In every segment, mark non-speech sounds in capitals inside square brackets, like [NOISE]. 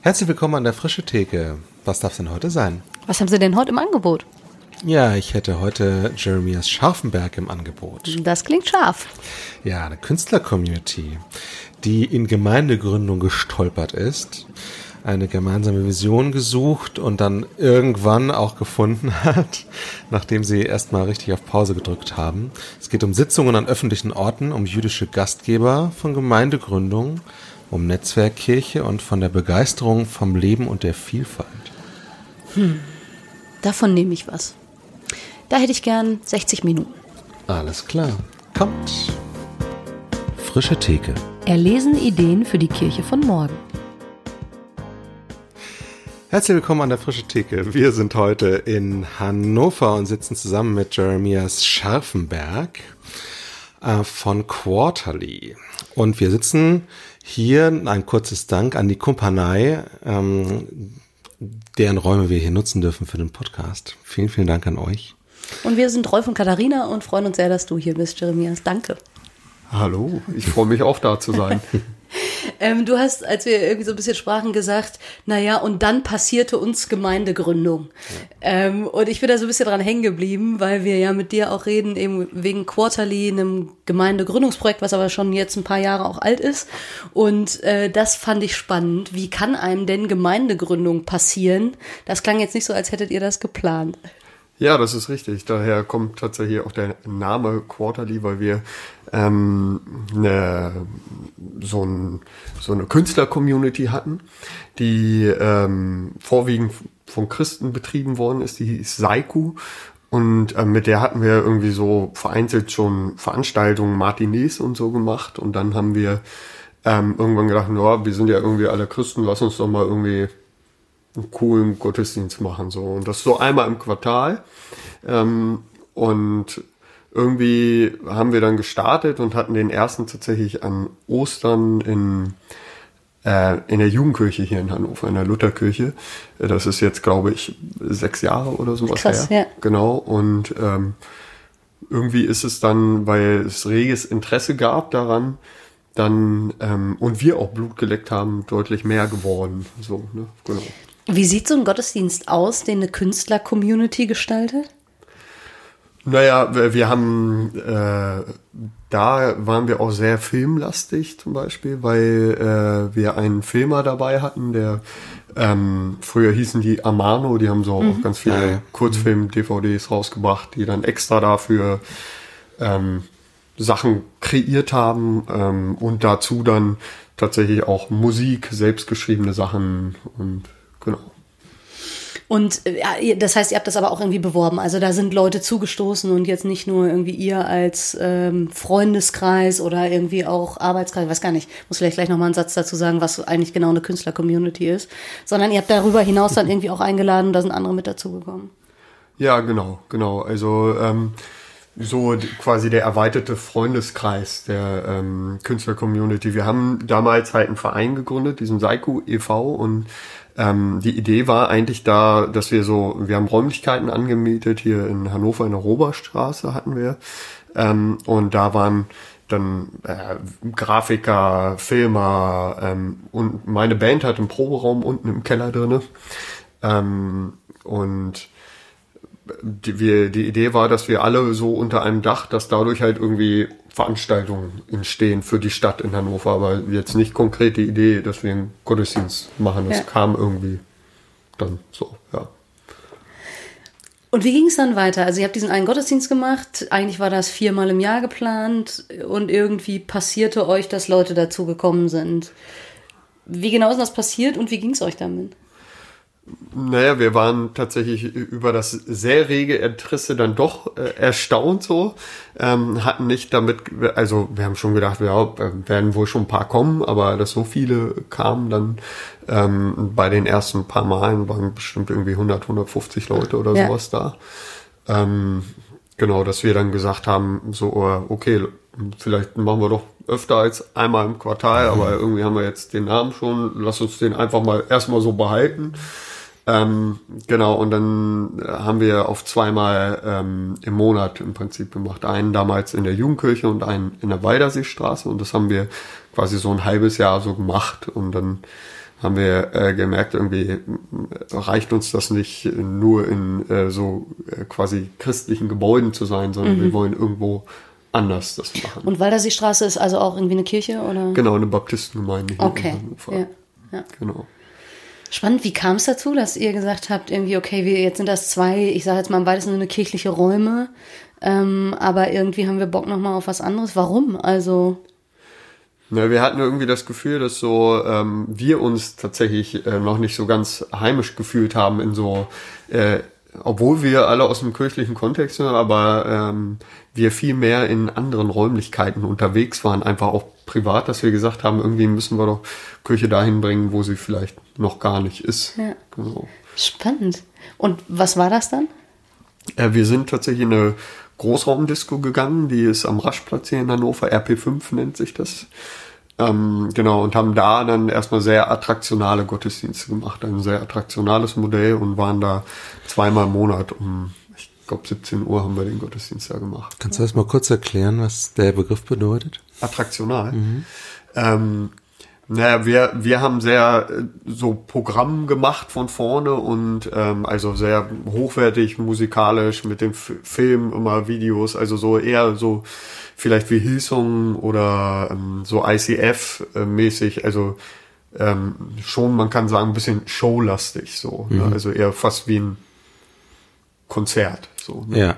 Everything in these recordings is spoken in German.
Herzlich willkommen an der Frische Theke. Was darf es denn heute sein? Was haben Sie denn heute im Angebot? Ja, ich hätte heute Jeremias Scharfenberg im Angebot. Das klingt scharf. Ja, eine Künstler-Community, die in Gemeindegründung gestolpert ist, eine gemeinsame Vision gesucht und dann irgendwann auch gefunden [LAUGHS] hat, nachdem sie erstmal richtig auf Pause gedrückt haben. Es geht um Sitzungen an öffentlichen Orten, um jüdische Gastgeber von Gemeindegründung, um Netzwerkkirche und von der Begeisterung vom Leben und der Vielfalt. Hm, davon nehme ich was. Da hätte ich gern 60 Minuten. Alles klar. Kommt. Frische Theke. Erlesen Ideen für die Kirche von morgen. Herzlich willkommen an der Frische Theke. Wir sind heute in Hannover und sitzen zusammen mit Jeremias Scharfenberg äh, von Quarterly. Und wir sitzen hier, ein kurzes Dank an die Kumpanei, ähm, deren Räume wir hier nutzen dürfen für den Podcast. Vielen, vielen Dank an euch. Und wir sind Rolf und Katharina und freuen uns sehr, dass du hier bist, Jeremias. Danke. Hallo, ich freue mich auch da zu sein. [LAUGHS] [LAUGHS] ähm, du hast, als wir irgendwie so ein bisschen sprachen, gesagt, naja, und dann passierte uns Gemeindegründung. Ja. Ähm, und ich bin da so ein bisschen dran hängen geblieben, weil wir ja mit dir auch reden, eben wegen Quarterly, einem Gemeindegründungsprojekt, was aber schon jetzt ein paar Jahre auch alt ist. Und äh, das fand ich spannend. Wie kann einem denn Gemeindegründung passieren? Das klang jetzt nicht so, als hättet ihr das geplant. Ja, das ist richtig. Daher kommt tatsächlich auch der Name Quarterly, weil wir ähm, eine, so, ein, so eine Künstler-Community hatten, die ähm, vorwiegend von Christen betrieben worden ist, die ist Saiku. Und äh, mit der hatten wir irgendwie so vereinzelt schon Veranstaltungen, Martinez und so gemacht. Und dann haben wir ähm, irgendwann gedacht, ja, wir sind ja irgendwie alle Christen, lass uns doch mal irgendwie einen coolen Gottesdienst machen. So. Und das so einmal im Quartal. Ähm, und irgendwie haben wir dann gestartet und hatten den ersten tatsächlich an Ostern in, äh, in der Jugendkirche hier in Hannover, in der Lutherkirche. Das ist jetzt, glaube ich, sechs Jahre oder sowas Krass, her. Ja. Genau. Und ähm, irgendwie ist es dann, weil es reges Interesse gab daran, dann ähm, und wir auch Blut geleckt haben, deutlich mehr geworden. So, ne? genau. Wie sieht so ein Gottesdienst aus, den eine Künstler-Community gestaltet? Naja, wir haben, äh, da waren wir auch sehr filmlastig zum Beispiel, weil äh, wir einen Filmer dabei hatten, der ähm, früher hießen die Amano, die haben so mhm. auch ganz viele ja, ja. Kurzfilm-DVDs rausgebracht, die dann extra dafür ähm, Sachen kreiert haben ähm, und dazu dann tatsächlich auch Musik, selbstgeschriebene Sachen und Genau. Und äh, das heißt, ihr habt das aber auch irgendwie beworben. Also da sind Leute zugestoßen und jetzt nicht nur irgendwie ihr als ähm, Freundeskreis oder irgendwie auch Arbeitskreis, weiß gar nicht, muss vielleicht gleich nochmal einen Satz dazu sagen, was eigentlich genau eine Künstler-Community ist, sondern ihr habt darüber hinaus dann irgendwie auch eingeladen und da sind andere mit dazugekommen. Ja, genau, genau. Also ähm, so quasi der erweiterte Freundeskreis der ähm, Künstler-Community. Wir haben damals halt einen Verein gegründet, diesen Saiku e.V. und ähm, die Idee war eigentlich da, dass wir so, wir haben Räumlichkeiten angemietet, hier in Hannover in der Roberstraße hatten wir. Ähm, und da waren dann äh, Grafiker, Filmer ähm, und meine Band hat einen Proberaum unten im Keller drinne. Ähm, und die, wir, die Idee war, dass wir alle so unter einem Dach, dass dadurch halt irgendwie Veranstaltungen entstehen für die Stadt in Hannover, aber jetzt nicht konkret die Idee, dass wir einen Gottesdienst machen. Das ja. kam irgendwie dann so, ja. Und wie ging es dann weiter? Also ihr habt diesen einen Gottesdienst gemacht, eigentlich war das viermal im Jahr geplant und irgendwie passierte euch, dass Leute dazu gekommen sind. Wie genau ist das passiert und wie ging es euch damit? Naja, wir waren tatsächlich über das sehr rege Interesse dann doch äh, erstaunt so. Ähm, hatten nicht damit, also wir haben schon gedacht, ja, werden wohl schon ein paar kommen, aber dass so viele kamen dann ähm, bei den ersten paar Malen waren bestimmt irgendwie 100, 150 Leute oder ja. sowas da. Ähm, genau, dass wir dann gesagt haben, so, äh, okay, vielleicht machen wir doch öfter als einmal im Quartal, aber irgendwie haben wir jetzt den Namen schon, lass uns den einfach mal erstmal so behalten. Ähm, genau, und dann haben wir auf zweimal ähm, im Monat im Prinzip gemacht. Einen damals in der Jugendkirche und einen in der Walderseestraße. Und das haben wir quasi so ein halbes Jahr so gemacht. Und dann haben wir äh, gemerkt, irgendwie äh, reicht uns das nicht nur in äh, so äh, quasi christlichen Gebäuden zu sein, sondern wir wollen irgendwo anders das machen. Und Waldersee-Straße ist also auch irgendwie eine Kirche, oder? Genau, eine Baptistengemeinde hier Okay, ja, ja. Genau. Spannend, wie kam es dazu, dass ihr gesagt habt, irgendwie, okay, wir, jetzt sind das zwei, ich sage jetzt mal im weitesten Sinne kirchliche Räume, ähm, aber irgendwie haben wir Bock nochmal auf was anderes. Warum? Also, Ja, wir hatten irgendwie das Gefühl, dass so ähm, wir uns tatsächlich äh, noch nicht so ganz heimisch gefühlt haben in so, äh, obwohl wir alle aus dem kirchlichen Kontext sind, aber ähm, wir viel mehr in anderen Räumlichkeiten unterwegs waren, einfach auch privat, dass wir gesagt haben, irgendwie müssen wir doch Kirche dahin bringen, wo sie vielleicht noch gar nicht ist. Ja. Genau. spannend. Und was war das dann? Äh, wir sind tatsächlich in eine Großraumdisco gegangen, die ist am Raschplatz hier in Hannover, RP5 nennt sich das. Ähm, genau, und haben da dann erstmal sehr attraktionale Gottesdienste gemacht, ein sehr attraktionales Modell und waren da zweimal im Monat um, glaube 17 Uhr haben wir den Gottesdienst da gemacht. Kannst du das mal kurz erklären, was der Begriff bedeutet? attraktional. Ähm, naja, wir, wir haben sehr äh, so Programm gemacht von vorne und ähm, also sehr hochwertig musikalisch mit dem F Film immer Videos, also so eher so vielleicht wie Hillsong oder ähm, so ICF-mäßig, also ähm, schon, man kann sagen, ein bisschen showlastig so. Ne? Also eher fast wie ein Konzert. So, ne? Ja.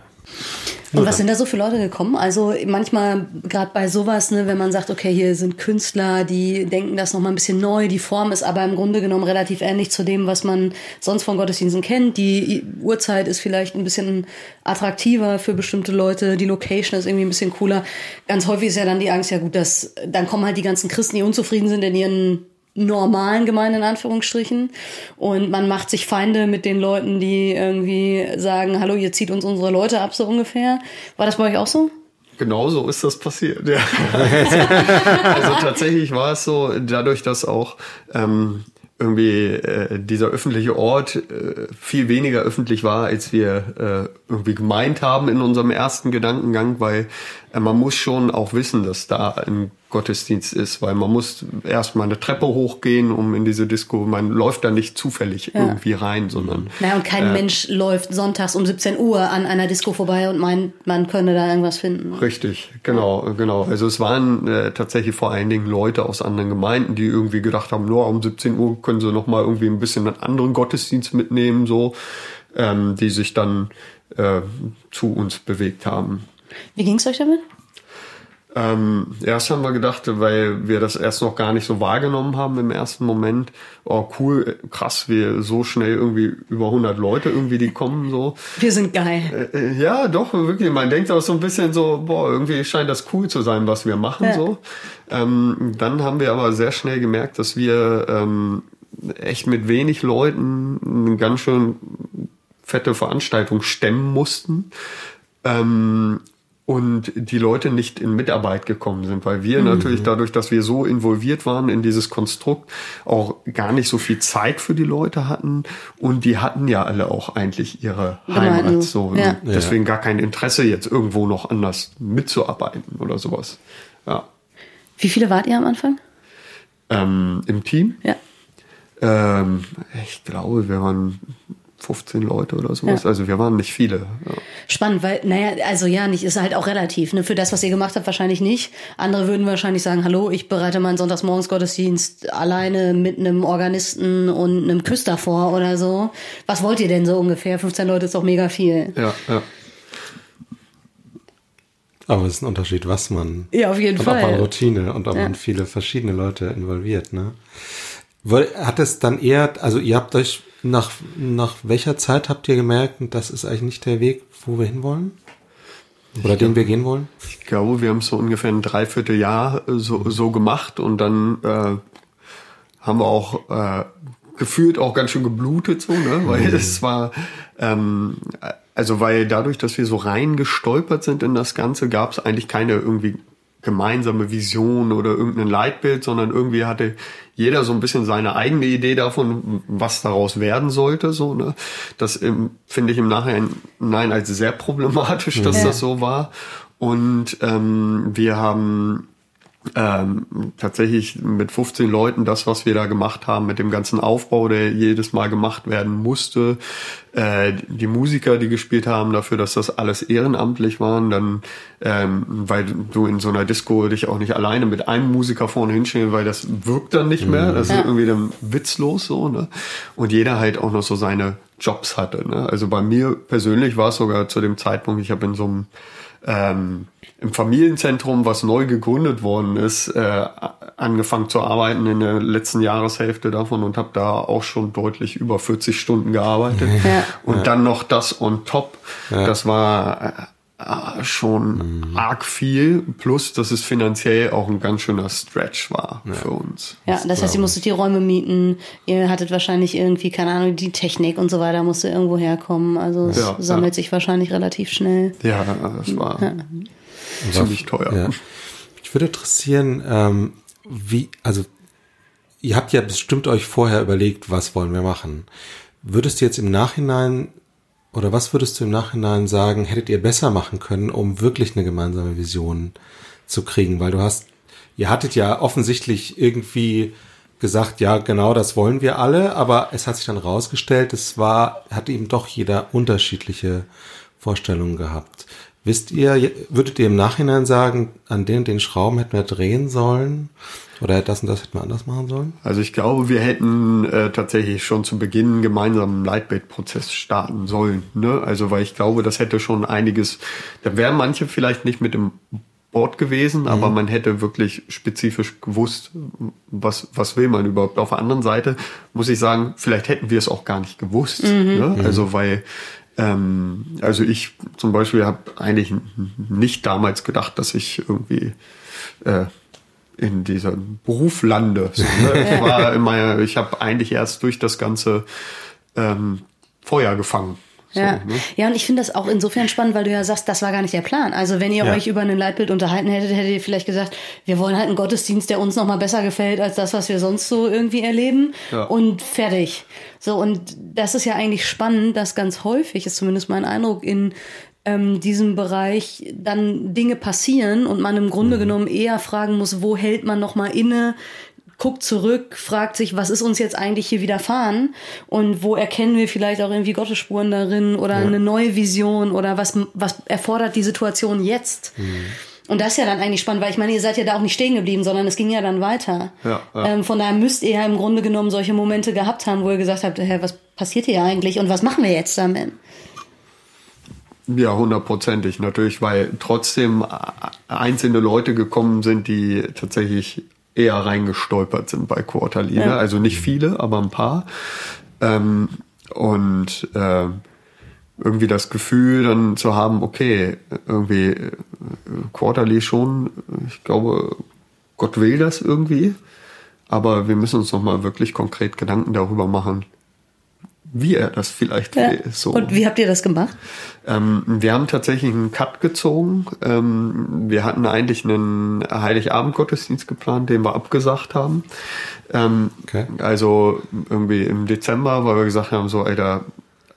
Und was sind da so für Leute gekommen? Also manchmal, gerade bei sowas, ne, wenn man sagt, okay, hier sind Künstler, die denken das nochmal ein bisschen neu, die Form ist aber im Grunde genommen relativ ähnlich zu dem, was man sonst von Gottesdiensten kennt. Die Uhrzeit ist vielleicht ein bisschen attraktiver für bestimmte Leute, die Location ist irgendwie ein bisschen cooler. Ganz häufig ist ja dann die Angst, ja gut, dass dann kommen halt die ganzen Christen, die unzufrieden sind in ihren normalen Gemeinden in Anführungsstrichen und man macht sich Feinde mit den Leuten, die irgendwie sagen, hallo, ihr zieht uns unsere Leute ab, so ungefähr. War das bei euch auch so? Genau so ist das passiert. Ja. [LAUGHS] also tatsächlich war es so, dadurch, dass auch ähm, irgendwie äh, dieser öffentliche Ort äh, viel weniger öffentlich war, als wir äh, irgendwie gemeint haben in unserem ersten Gedankengang, weil man muss schon auch wissen, dass da ein Gottesdienst ist, weil man muss erstmal eine Treppe hochgehen, um in diese Disco, man läuft da nicht zufällig Ja. irgendwie rein, sondern Naja, und kein Mensch läuft sonntags um 17 Uhr an einer Disco vorbei und meint, man könne da irgendwas finden. Richtig, genau, genau. Also es waren äh, tatsächlich vor allen Dingen Leute aus anderen Gemeinden, die irgendwie gedacht haben, nur um 17 Uhr können sie noch mal irgendwie ein bisschen einen anderen Gottesdienst mitnehmen, so, ähm, die sich dann äh, zu uns bewegt haben. Wie ging's euch damit? Ähm, erst haben wir gedacht, weil wir das erst noch gar nicht so wahrgenommen haben im ersten Moment, oh cool, krass, wir so schnell irgendwie über 100 Leute irgendwie, die kommen so. Wir sind geil. Äh, Ja, doch, wirklich. Man denkt auch so ein bisschen so, boah, irgendwie scheint das cool zu sein, was wir machen, Ja. so. Ähm, dann haben wir aber sehr schnell gemerkt, dass wir ähm, echt mit wenig Leuten eine ganz schön fette Veranstaltung stemmen mussten. Ähm, und die Leute nicht in Mitarbeit gekommen sind, weil wir natürlich dadurch, dass wir so involviert waren in dieses Konstrukt, auch gar nicht so viel Zeit für die Leute hatten und die hatten ja alle auch eigentlich ihre Gemeinden, Heimat so. ja. Deswegen gar kein Interesse jetzt irgendwo noch anders mitzuarbeiten oder sowas. Ja. Wie viele wart ihr am Anfang? Ähm, Im Team, Ja. ähm, ich glaube, wir waren 15 Leute oder sowas. Ja. Also wir waren nicht viele. Ja. Spannend, weil, naja, also ja, nicht, ist halt auch relativ. Ne? Für das, was ihr gemacht habt, wahrscheinlich nicht. Andere würden wahrscheinlich sagen, hallo, ich bereite meinen Sonntagsmorgensgottesdienst alleine mit einem Organisten und einem Küster vor oder so. Was wollt ihr denn so ungefähr? 15 Leute ist doch mega viel. Ja, ja. Aber es ist ein Unterschied, was man. Ja, auf jeden und Fall. ob man Routine und ob Ja. man viele verschiedene Leute involviert, ne? Hat es dann eher, also ihr habt euch nach, nach welcher Zeit habt ihr gemerkt, das ist eigentlich nicht der Weg, wo wir hinwollen? Oder den wir gehen wollen? Ich glaube, wir haben es so ungefähr ein Dreivierteljahr äh, so, so gemacht und dann äh, haben wir auch äh, gefühlt auch ganz schön geblutet so, ne? Weil es war ähm, also weil dadurch, dass wir so rein gestolpert sind in das Ganze, gab es eigentlich keine irgendwie gemeinsame Vision oder irgendein Leitbild, sondern irgendwie hatte jeder so ein bisschen seine eigene Idee davon, was daraus werden sollte. So, ne? Das finde ich im Nachhinein nein, als sehr problematisch, dass Ja. das so war. Und ähm, wir haben ähm, tatsächlich mit 15 Leuten das, was wir da gemacht haben, mit dem ganzen Aufbau, der jedes Mal gemacht werden musste, äh, die Musiker, die gespielt haben, dafür, dass das alles ehrenamtlich waren, dann, ähm, weil du in so einer Disco dich auch nicht alleine mit einem Musiker vorne hinstellen, weil das wirkt dann nicht mehr, das ist irgendwie dann witzlos so, ne? Und jeder halt auch noch so seine Jobs hatte, ne? Also bei mir persönlich war es sogar zu dem Zeitpunkt, ich habe in so einem ähm, im Familienzentrum, was neu gegründet worden ist, äh, angefangen zu arbeiten in der letzten Jahreshälfte davon und habe da auch schon deutlich über 40 Stunden gearbeitet. Ja. Und ja. dann noch das on top. Ja. Das war äh, schon mhm. arg viel, plus dass es finanziell auch ein ganz schöner Stretch war ja. für uns. Ja, das heißt, ihr musstet die Räume mieten, ihr hattet wahrscheinlich irgendwie, keine Ahnung, die Technik und so weiter musste irgendwo herkommen. Also es ja, sammelt ja. sich wahrscheinlich relativ schnell. Ja, das war ja. ziemlich teuer. Ich würde interessieren, ähm, wie, also ihr habt ja bestimmt euch vorher überlegt, was wollen wir machen. Würdest du jetzt im Nachhinein oder was würdest du im Nachhinein sagen, hättet ihr besser machen können, um wirklich eine gemeinsame Vision zu kriegen? Weil du hast, ihr hattet ja offensichtlich irgendwie gesagt, ja, genau, das wollen wir alle, aber es hat sich dann rausgestellt, es war, hatte eben doch jeder unterschiedliche Vorstellungen gehabt. Wisst ihr, würdet ihr im Nachhinein sagen, an den den Schrauben hätten wir drehen sollen? Oder das und das hätten wir anders machen sollen? Also ich glaube, wir hätten äh, tatsächlich schon zu Beginn einen gemeinsamen Leitbildprozess starten sollen. Ne? Also weil ich glaube, das hätte schon einiges, da wären manche vielleicht nicht mit im Board gewesen, mhm. aber man hätte wirklich spezifisch gewusst, was, was will man überhaupt. Auf der anderen Seite muss ich sagen, vielleicht hätten wir es auch gar nicht gewusst. Mhm. Ne? Mhm. Also weil ähm, also ich zum Beispiel habe eigentlich nicht damals gedacht, dass ich irgendwie äh, in diesem Beruf lande. So, ne? [LAUGHS] Ich war immer, ich habe eigentlich erst durch das ganze ähm, Feuer gefangen. So, ja. Ne? ja, und ich finde das auch insofern spannend, weil du ja sagst, das war gar nicht der Plan. Also wenn ihr ja. euch über ein Leitbild unterhalten hättet, hättet ihr vielleicht gesagt, wir wollen halt einen Gottesdienst, der uns noch mal besser gefällt als das, was wir sonst so irgendwie erleben. Ja. Und fertig. So, und das ist ja eigentlich spannend, dass ganz häufig, ist zumindest mein Eindruck, in ähm, diesem Bereich dann Dinge passieren und man im Grunde mhm. genommen eher fragen muss, wo hält man noch mal inne, guckt zurück, fragt sich, was ist uns jetzt eigentlich hier widerfahren und wo erkennen wir vielleicht auch irgendwie Gottesspuren darin oder ja. eine neue Vision oder was, was erfordert die Situation jetzt? Mhm. Und das ist ja dann eigentlich spannend, weil ich meine, ihr seid ja da auch nicht stehen geblieben, sondern es ging ja dann weiter. Ja, ja. Ähm, von daher müsst ihr ja im Grunde genommen solche Momente gehabt haben, wo ihr gesagt habt, hä, was passiert hier eigentlich und was machen wir jetzt damit? Ja, hundertprozentig natürlich, weil trotzdem einzelne Leute gekommen sind, die tatsächlich eher reingestolpert sind bei Quarterly. Ja. Also nicht viele, aber ein paar. Ähm, und äh, irgendwie das Gefühl dann zu haben, okay, irgendwie äh, Quarterly schon, ich glaube, Gott will das irgendwie, aber wir müssen uns nochmal wirklich konkret Gedanken darüber machen, wie er das vielleicht ja. will. So. Und wie habt ihr das gemacht? Ähm, wir haben tatsächlich einen Cut gezogen. Ähm, wir hatten eigentlich einen Heiligabend-Gottesdienst geplant, den wir abgesagt haben. Ähm, okay. Also irgendwie im Dezember, weil wir gesagt haben, so, ey, da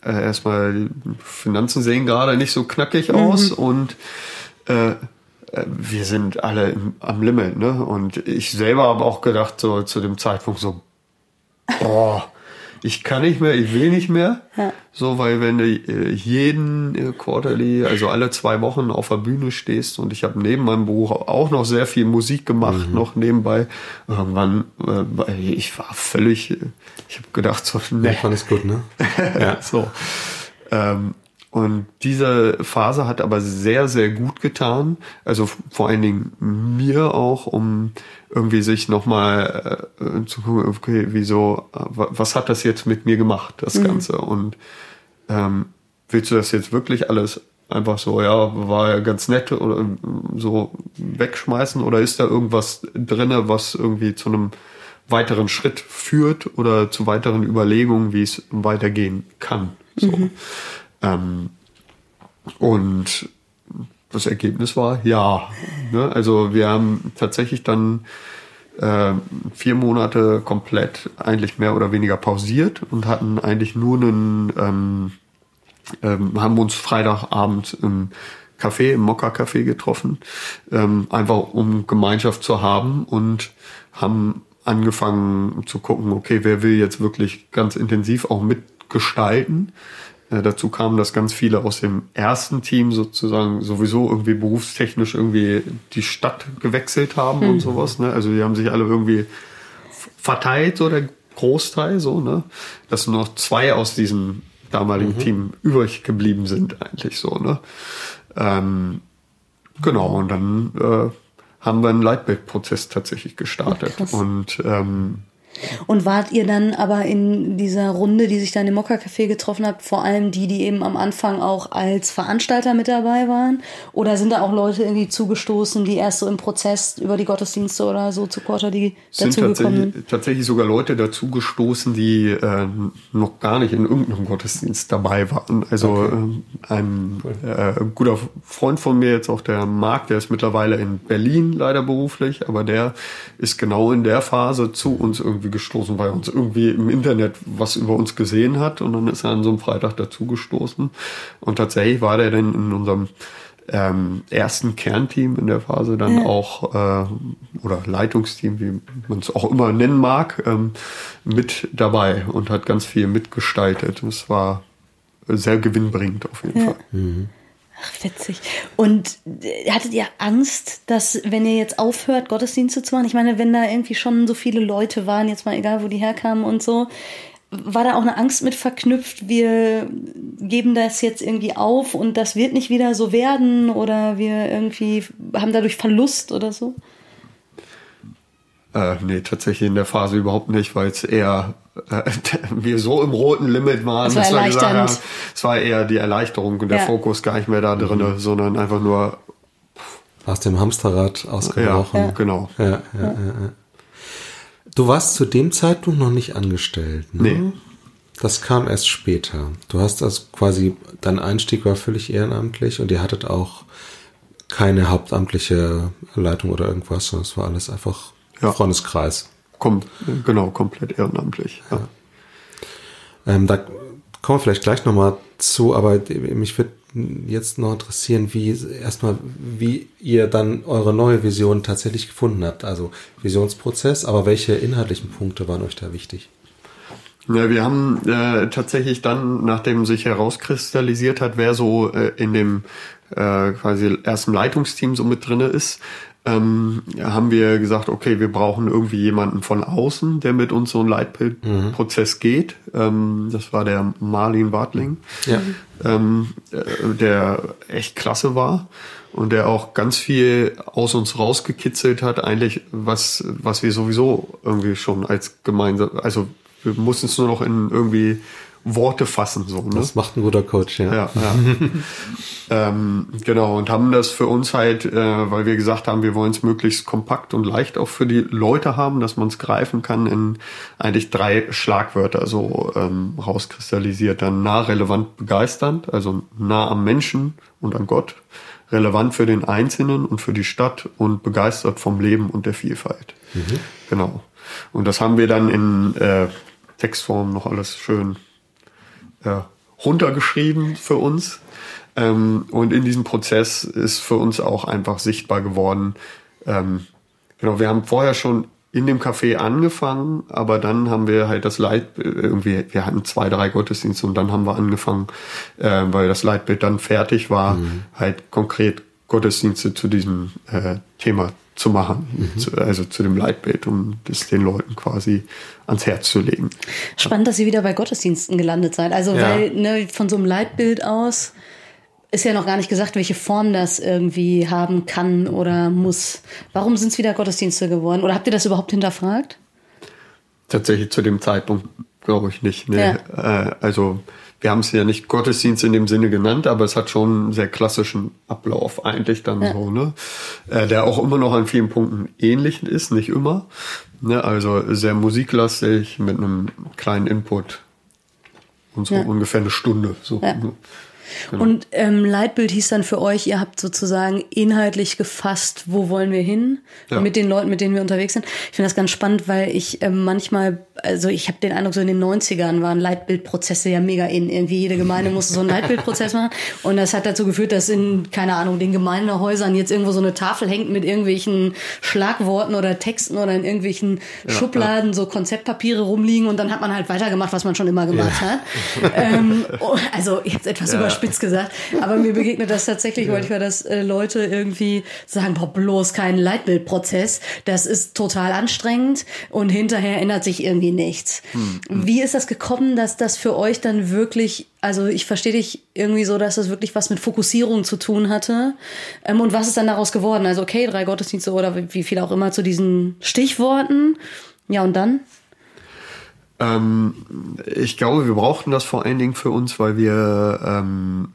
äh, erstmal die Finanzen sehen gerade nicht so knackig mhm. aus und äh, äh, wir sind alle im, am Limit, ne? Und ich selber habe auch gedacht, so zu dem Zeitpunkt so, boah, ich kann nicht mehr, ich will nicht mehr. Ja. So, weil wenn du äh, jeden äh, Quarterly, also alle zwei Wochen auf der Bühne stehst und ich habe neben meinem Beruf auch noch sehr viel Musik gemacht, mhm. noch nebenbei. Irgendwann, äh, ich war völlig, ich habe gedacht so, ne. Ja, fand es gut, ne? [LAUGHS] ja. so. Ähm, und diese Phase hat aber sehr, sehr gut getan. Also vor allen Dingen mir auch, um irgendwie sich nochmal äh, zu gucken, okay, wieso, äh, was hat das jetzt mit mir gemacht, das mhm. Ganze? Und ähm, willst du das jetzt wirklich alles einfach so, ja, war ja ganz nett oder so wegschmeißen oder ist da irgendwas drinne, was irgendwie zu einem weiteren Schritt führt oder zu weiteren Überlegungen, wie es weitergehen kann? So. Mhm. Ähm, und das Ergebnis war ja. Ne? Also wir haben tatsächlich dann äh, vier Monate komplett eigentlich mehr oder weniger pausiert und hatten eigentlich nur einen, ähm, ähm, haben uns Freitagabend im Café, im Mokka-Café getroffen, ähm, einfach um Gemeinschaft zu haben und haben angefangen zu gucken, okay, wer will jetzt wirklich ganz intensiv auch mitgestalten. Äh, dazu kamen, dass ganz viele aus dem ersten Team sozusagen sowieso irgendwie berufstechnisch irgendwie die Stadt gewechselt haben mhm. und sowas. Ne? Also die haben sich alle irgendwie verteilt, so der Großteil, so, ne? Dass nur noch zwei aus diesem damaligen mhm. Team übrig geblieben sind, eigentlich so, ne? Ähm, genau, und dann äh, haben wir einen Leitbildprozess tatsächlich gestartet. Ach, und ähm, und wart ihr dann aber in dieser Runde, die sich dann im Mokka-Café getroffen hat, vor allem die, die eben am Anfang auch als Veranstalter mit dabei waren? Oder sind da auch Leute irgendwie zugestoßen, die erst so im Prozess über die Gottesdienste oder so zu Quarter, die dazugekommen sind? Tatsächlich, tatsächlich sogar Leute dazugestoßen, die äh, noch gar nicht in irgendeinem Gottesdienst dabei waren. Also okay. äh, ein äh, guter Freund von mir, jetzt auch der Marc, der ist mittlerweile in Berlin leider beruflich, aber der ist genau in der Phase zu uns irgendwie irgendwie gestoßen, weil er uns irgendwie im Internet was über uns gesehen hat und dann ist er an so einem Freitag dazu gestoßen. Und tatsächlich war der dann in unserem ähm, ersten Kernteam in der Phase dann ja. auch äh, oder Leitungsteam, wie man es auch immer nennen mag, ähm, mit dabei und hat ganz viel mitgestaltet. Es war sehr gewinnbringend auf jeden ja. Fall. Mhm. Ach, witzig. Und äh, hattet ihr Angst, dass, wenn ihr jetzt aufhört, Gottesdienste zu machen, ich meine, wenn da irgendwie schon so viele Leute waren, jetzt mal egal, wo die herkamen und so, war da auch eine Angst mit verknüpft, wir geben das jetzt irgendwie auf und das wird nicht wieder so werden oder wir irgendwie haben dadurch Verlust oder so? Äh, nee, tatsächlich in der Phase überhaupt nicht, weil es eher äh, [LAUGHS] wir so im roten Limit waren. Das war erleichternd. Gesagt, es war eher die Erleichterung und der ja. Fokus gar nicht mehr da drin, mhm. sondern einfach nur aus dem Hamsterrad ausgebrochen. Ja, genau. Ja, ja, ja. Du warst zu dem Zeitpunkt noch nicht angestellt, ne? Nee. Das kam erst später. Du hast das quasi, dein Einstieg war völlig ehrenamtlich und ihr hattet auch keine hauptamtliche Leitung oder irgendwas, sondern es war alles einfach ja. Freundeskreis. Kom genau, komplett ehrenamtlich. Ja. Ähm, da kommen wir vielleicht gleich nochmal zu, aber mich würde jetzt noch interessieren, wie erstmal, wie ihr dann eure neue Vision tatsächlich gefunden habt. Also Visionsprozess, aber welche inhaltlichen Punkte waren euch da wichtig? Ja, wir haben äh, tatsächlich dann, nachdem sich herauskristallisiert hat, wer so äh, in dem äh, quasi ersten Leitungsteam so mit drinne ist, ähm, haben wir gesagt, okay, wir brauchen irgendwie jemanden von außen, der mit uns so einen Leitbildprozess mhm. geht. Ähm, das war der Marlin Wartling, ja. ähm, äh, der echt klasse war und der auch ganz viel aus uns rausgekitzelt hat, eigentlich was, was wir sowieso irgendwie schon als gemeinsam, also wir mussten es nur noch in irgendwie Worte fassen. So, ne? Das macht ein guter Coach, ja. Ja, ja. [LAUGHS] ähm, genau, und haben das für uns halt, äh, weil wir gesagt haben, wir wollen es möglichst kompakt und leicht auch für die Leute haben, dass man es greifen kann in eigentlich drei Schlagwörter so ähm, rauskristallisiert. Dann nah, relevant, begeisternd, also nah am Menschen und an Gott, relevant für den Einzelnen und für die Stadt und begeistert vom Leben und der Vielfalt. Mhm. Genau. Und das haben wir dann in äh, Textform noch alles schön ja, äh, runtergeschrieben für uns. Ähm, und in diesem Prozess ist für uns auch einfach sichtbar geworden, ähm, genau, wir haben vorher schon in dem Café angefangen, aber dann haben wir halt das Leitbild, irgendwie, wir hatten zwei, drei Gottesdienste und dann haben wir angefangen, äh, weil das Leitbild dann fertig war, mhm. halt konkret Gottesdienste zu diesem äh, Thema zu machen, mhm. zu, also zu dem Leitbild, um das den Leuten quasi ans Herz zu legen. Spannend, dass ihr wieder bei Gottesdiensten gelandet seid. Also ja. weil ne, von so einem Leitbild aus ist ja noch gar nicht gesagt, welche Form das irgendwie haben kann oder muss. Warum sind es wieder Gottesdienste geworden? Oder habt ihr das überhaupt hinterfragt? Tatsächlich zu dem Zeitpunkt glaube ich nicht. Nee. Ja. Äh, also wir haben es ja nicht Gottesdienst in dem Sinne genannt, aber es hat schon einen sehr klassischen Ablauf eigentlich dann ja. so, ne? Äh, der auch immer noch an vielen Punkten ähnlich ist, nicht immer. Ne? Also sehr musiklastig mit einem kleinen Input und so ja. ungefähr eine Stunde. So. Ja. Genau. Und ähm, Leitbild hieß dann für euch, ihr habt sozusagen inhaltlich gefasst, wo wollen wir hin ja. mit den Leuten, mit denen wir unterwegs sind. Ich finde das ganz spannend, weil ich ähm, manchmal, also ich habe den Eindruck, so in den 90ern waren Leitbildprozesse ja mega in. Irgendwie jede Gemeinde musste so einen [LAUGHS] Leitbildprozess machen. Und das hat dazu geführt, dass in, keine Ahnung, den Gemeindehäusern jetzt irgendwo so eine Tafel hängt mit irgendwelchen Schlagworten oder Texten oder in irgendwelchen ja, Schubladen ja. so Konzeptpapiere rumliegen und dann hat man halt weitergemacht, was man schon immer gemacht hat. ähm, oh, also habe etwas über überspitzt gesagt, aber mir begegnet das tatsächlich [LAUGHS] ja. manchmal, dass äh, Leute irgendwie sagen, boah, bloß kein Leitbildprozess, das ist total anstrengend und hinterher ändert sich irgendwie nichts. Hm. Wie ist das gekommen, dass das für euch dann wirklich, also ich verstehe dich irgendwie so, dass das wirklich was mit Fokussierung zu tun hatte ähm, und was ist dann daraus geworden? Also okay, drei Gottesdienste oder wie viel auch immer zu diesen Stichworten. Ja, und dann? Ähm, ich glaube, wir brauchten das vor allen Dingen für uns, weil wir, ähm,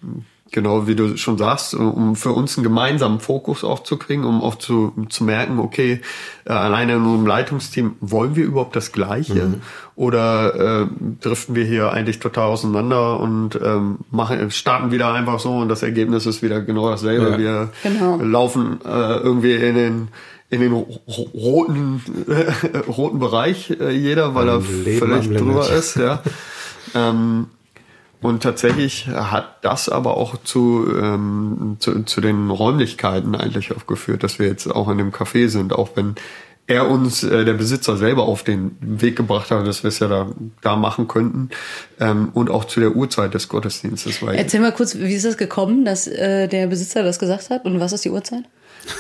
genau wie du schon sagst, um für uns einen gemeinsamen Fokus auch zu kriegen, um auch zu, zu merken, okay, äh, alleine in unserem Leitungsteam wollen wir überhaupt das Gleiche mhm. oder äh, driften wir hier eigentlich total auseinander und ähm, machen, starten wieder einfach so und das Ergebnis ist wieder genau dasselbe. Ja. Wir genau. laufen äh, irgendwie in den in den roten, äh, [LAUGHS] roten Bereich äh, jeder, weil er völlig drüber ist. Ja. ähm, und tatsächlich hat das aber auch zu, ähm, zu, zu den Räumlichkeiten eigentlich aufgeführt, dass wir jetzt auch in dem Café sind, auch wenn er uns, äh, der Besitzer selber auf den Weg gebracht hat, dass wir es ja da, da machen könnten ähm, und auch zu der Uhrzeit des Gottesdienstes. Weil Erzähl mal kurz, wie ist das gekommen, dass äh, der Besitzer das gesagt hat und was ist die Uhrzeit?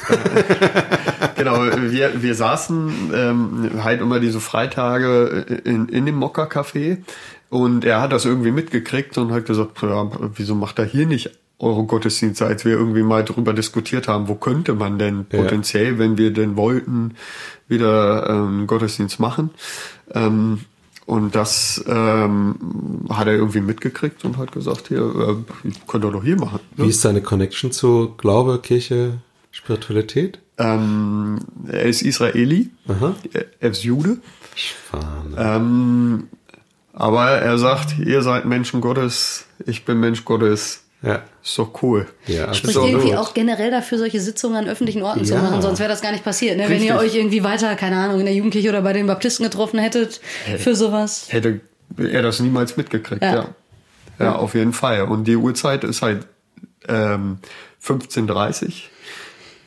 [LAUGHS] genau, wir, wir saßen ähm, halt immer diese Freitage in, in dem Mokka-Café und er hat das irgendwie mitgekriegt und hat gesagt, ja, wieso macht er hier nicht eure Gottesdienste, als wir irgendwie mal darüber diskutiert haben, wo könnte man denn potenziell, ja. wenn wir denn wollten, wieder ähm, Gottesdienst machen. Ähm, und das ähm, hat er irgendwie mitgekriegt und hat gesagt, hier, äh, könnt ihr doch hier machen. Ne? Wie ist seine Connection zu Glaube, Kirche, Spiritualität? Ähm, er ist Israeli, Aha. er ist Jude. Ähm, aber er sagt, ihr seid Menschen Gottes, ich bin Mensch Gottes. Ja. Ist doch cool. Ja, Spricht irgendwie auch generell dafür, solche Sitzungen an öffentlichen Orten ja. zu machen, sonst wäre das gar nicht passiert. Ne? Wenn ihr euch irgendwie weiter, keine Ahnung, in der Jugendkirche oder bei den Baptisten getroffen hättet für sowas. Hätte er das niemals mitgekriegt, ja. Ja, ja auf jeden Fall. Und die Uhrzeit ist halt ähm, 15.30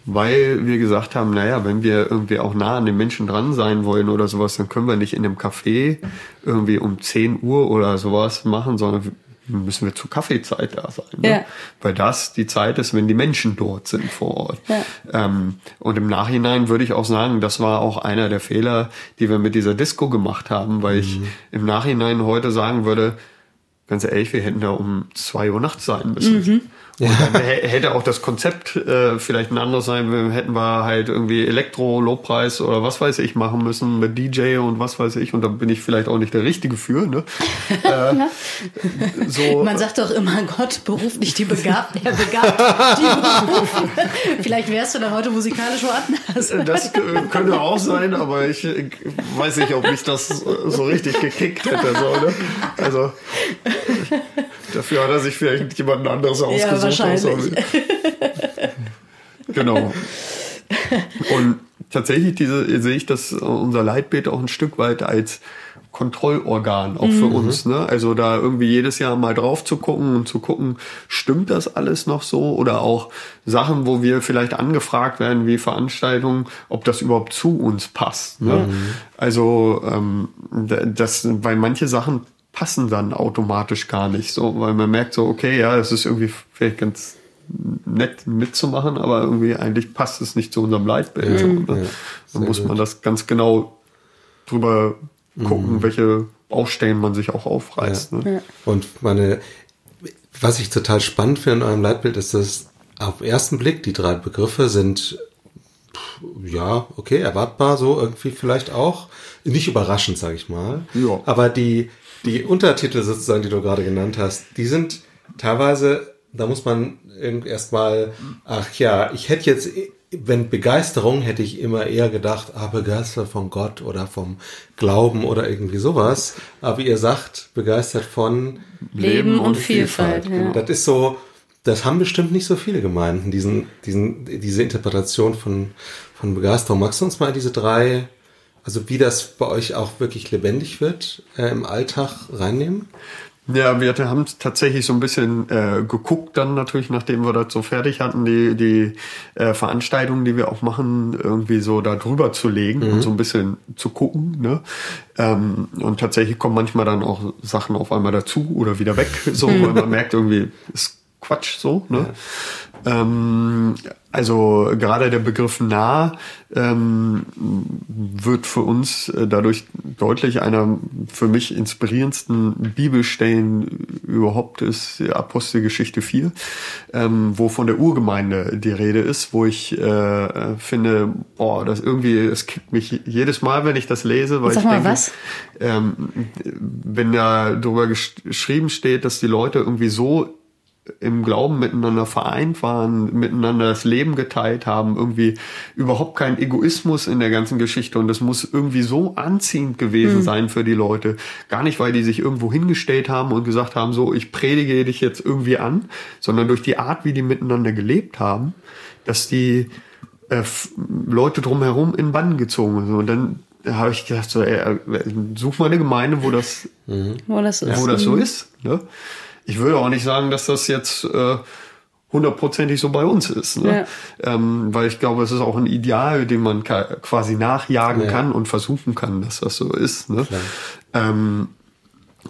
weil wir gesagt haben, naja, wenn wir irgendwie auch nah an den Menschen dran sein wollen oder sowas, dann können wir nicht in einem Café irgendwie um 10 Uhr oder sowas machen, sondern müssen wir zur Kaffeezeit da sein. Ne? Ja. Weil das die Zeit ist, wenn die Menschen dort sind vor Ort. Ja. Ähm, und im Nachhinein würde ich auch sagen, das war auch einer der Fehler, die wir mit dieser Disco gemacht haben, weil mhm. ich im Nachhinein heute sagen würde, ganz ehrlich, wir hätten da um zwei Uhr nachts sein müssen. Mhm. Und dann hätte auch das Konzept äh, vielleicht ein anderes sein, hätten wir halt irgendwie Elektro, Lobpreis oder was weiß ich machen müssen mit DJ und was weiß ich. Und da bin ich vielleicht auch nicht der Richtige für. Ne? [LAUGHS] äh, so. Man sagt doch immer, [LAUGHS] Gott beruft nicht die Begabten, er begabt die Berufen. [LAUGHS] vielleicht wärst du dann heute musikalisch woanders. Äh, das könnte auch sein, aber ich weiß nicht, ob mich das so richtig gekickt hätte. So, ne? Also dafür hat er sich vielleicht jemand anderes ausgesucht. Ja, wahrscheinlich. [LAUGHS] genau. Und tatsächlich diese, sehe ich das unser Leitbild auch ein Stück weit als Kontrollorgan auch mhm. für uns. Ne? Also da irgendwie jedes Jahr mal drauf zu gucken und zu gucken, stimmt das alles noch so? Oder auch Sachen, wo wir vielleicht angefragt werden, wie Veranstaltungen, ob das überhaupt zu uns passt. Ne? Mhm. Also ähm, das, weil manche Sachen passen dann automatisch gar nicht so, weil man merkt so, okay, ja, es ist irgendwie vielleicht ganz nett mitzumachen, aber irgendwie eigentlich passt es nicht zu unserem Leitbild. Ja, ne? ja, dann muss man das ganz genau drüber gucken, mhm. welche Baustellen man sich auch aufreißt. Ja. Ne? Und meine, was ich total spannend finde in eurem Leitbild ist, dass auf ersten Blick die drei Begriffe sind ja, okay, erwartbar so irgendwie vielleicht auch. Nicht überraschend, sage ich mal. Ja. Aber die, die Untertitel sozusagen, die du gerade genannt hast, die sind teilweise, da muss man erstmal, ach ja, ich hätte jetzt wenn Begeisterung hätte ich immer eher gedacht, ah, begeistert von Gott oder vom Glauben oder irgendwie sowas. Aber wie ihr sagt, begeistert von Leben, und, und, Vielfalt. Vielfalt. Ja. Das ist so, das haben bestimmt nicht so viele Gemeinden, diesen, diesen, diese Interpretation von, von Begeisterung. Magst du uns mal diese drei, also wie das bei euch auch wirklich lebendig wird, äh, im Alltag reinnehmen? Ja, wir haben tatsächlich so ein bisschen äh, geguckt dann natürlich, nachdem wir das so fertig hatten, die, die äh, Veranstaltungen, die wir auch machen, irgendwie so da drüber zu legen mhm. und so ein bisschen zu gucken. Ne? Ähm, und tatsächlich kommen manchmal dann auch Sachen auf einmal dazu oder wieder weg, so, [LAUGHS] weil man merkt irgendwie, es Quatsch so. Ne? Ja. Ähm, also gerade der Begriff nah ähm, wird für uns äh, dadurch deutlich einer für mich inspirierendsten Bibelstellen überhaupt ist Apostelgeschichte 4, ähm, wo von der Urgemeinde die Rede ist, wo ich äh, finde, boah, das irgendwie, es kickt mich jedes Mal, wenn ich das lese, weil Sag ich mal, denke, was? Ähm, wenn da drüber geschrieben steht, dass die Leute irgendwie so im Glauben miteinander vereint waren, miteinander das Leben geteilt haben, irgendwie überhaupt kein Egoismus in der ganzen Geschichte und das muss irgendwie so anziehend gewesen mhm. sein für die Leute. Gar nicht, weil die sich irgendwo hingestellt haben und gesagt haben, so, ich predige dich jetzt irgendwie an, sondern durch die Art, wie die miteinander gelebt haben, dass die äh, Leute drumherum in Bann gezogen sind. Und dann habe ich gedacht, so, ey, such mal eine Gemeinde, wo das, mhm. wo das, ist. Wo das so mhm. ist. Ne? Ich würde auch nicht sagen, dass das jetzt äh, hundertprozentig so bei uns ist. Ne? Ja. Ähm, weil ich glaube, es ist auch ein Ideal, dem man quasi nachjagen ja. kann und versuchen kann, dass das so ist. Ne? Ähm,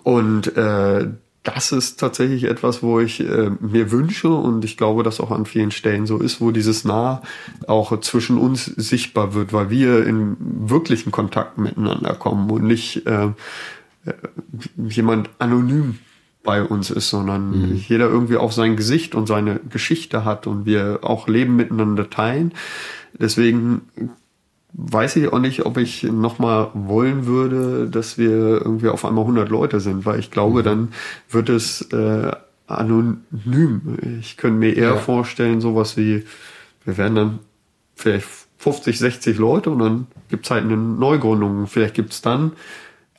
und äh, das ist tatsächlich etwas, wo ich äh, mir wünsche und ich glaube, dass auch an vielen Stellen so ist, wo dieses Nah auch zwischen uns sichtbar wird, weil wir in wirklichen Kontakt miteinander kommen und nicht äh, äh jemand anonym bei uns ist, sondern mhm. jeder irgendwie auch sein Gesicht und seine Geschichte hat und wir auch Leben miteinander teilen. Deswegen weiß ich auch nicht, ob ich nochmal wollen würde, dass wir irgendwie auf einmal 100 Leute sind, weil ich glaube, mhm. dann wird es äh, anonym. Ich könnte mir eher ja. vorstellen, sowas wie, wir werden dann vielleicht 50, 60 Leute und dann gibt's halt eine Neugründung. Vielleicht gibt's dann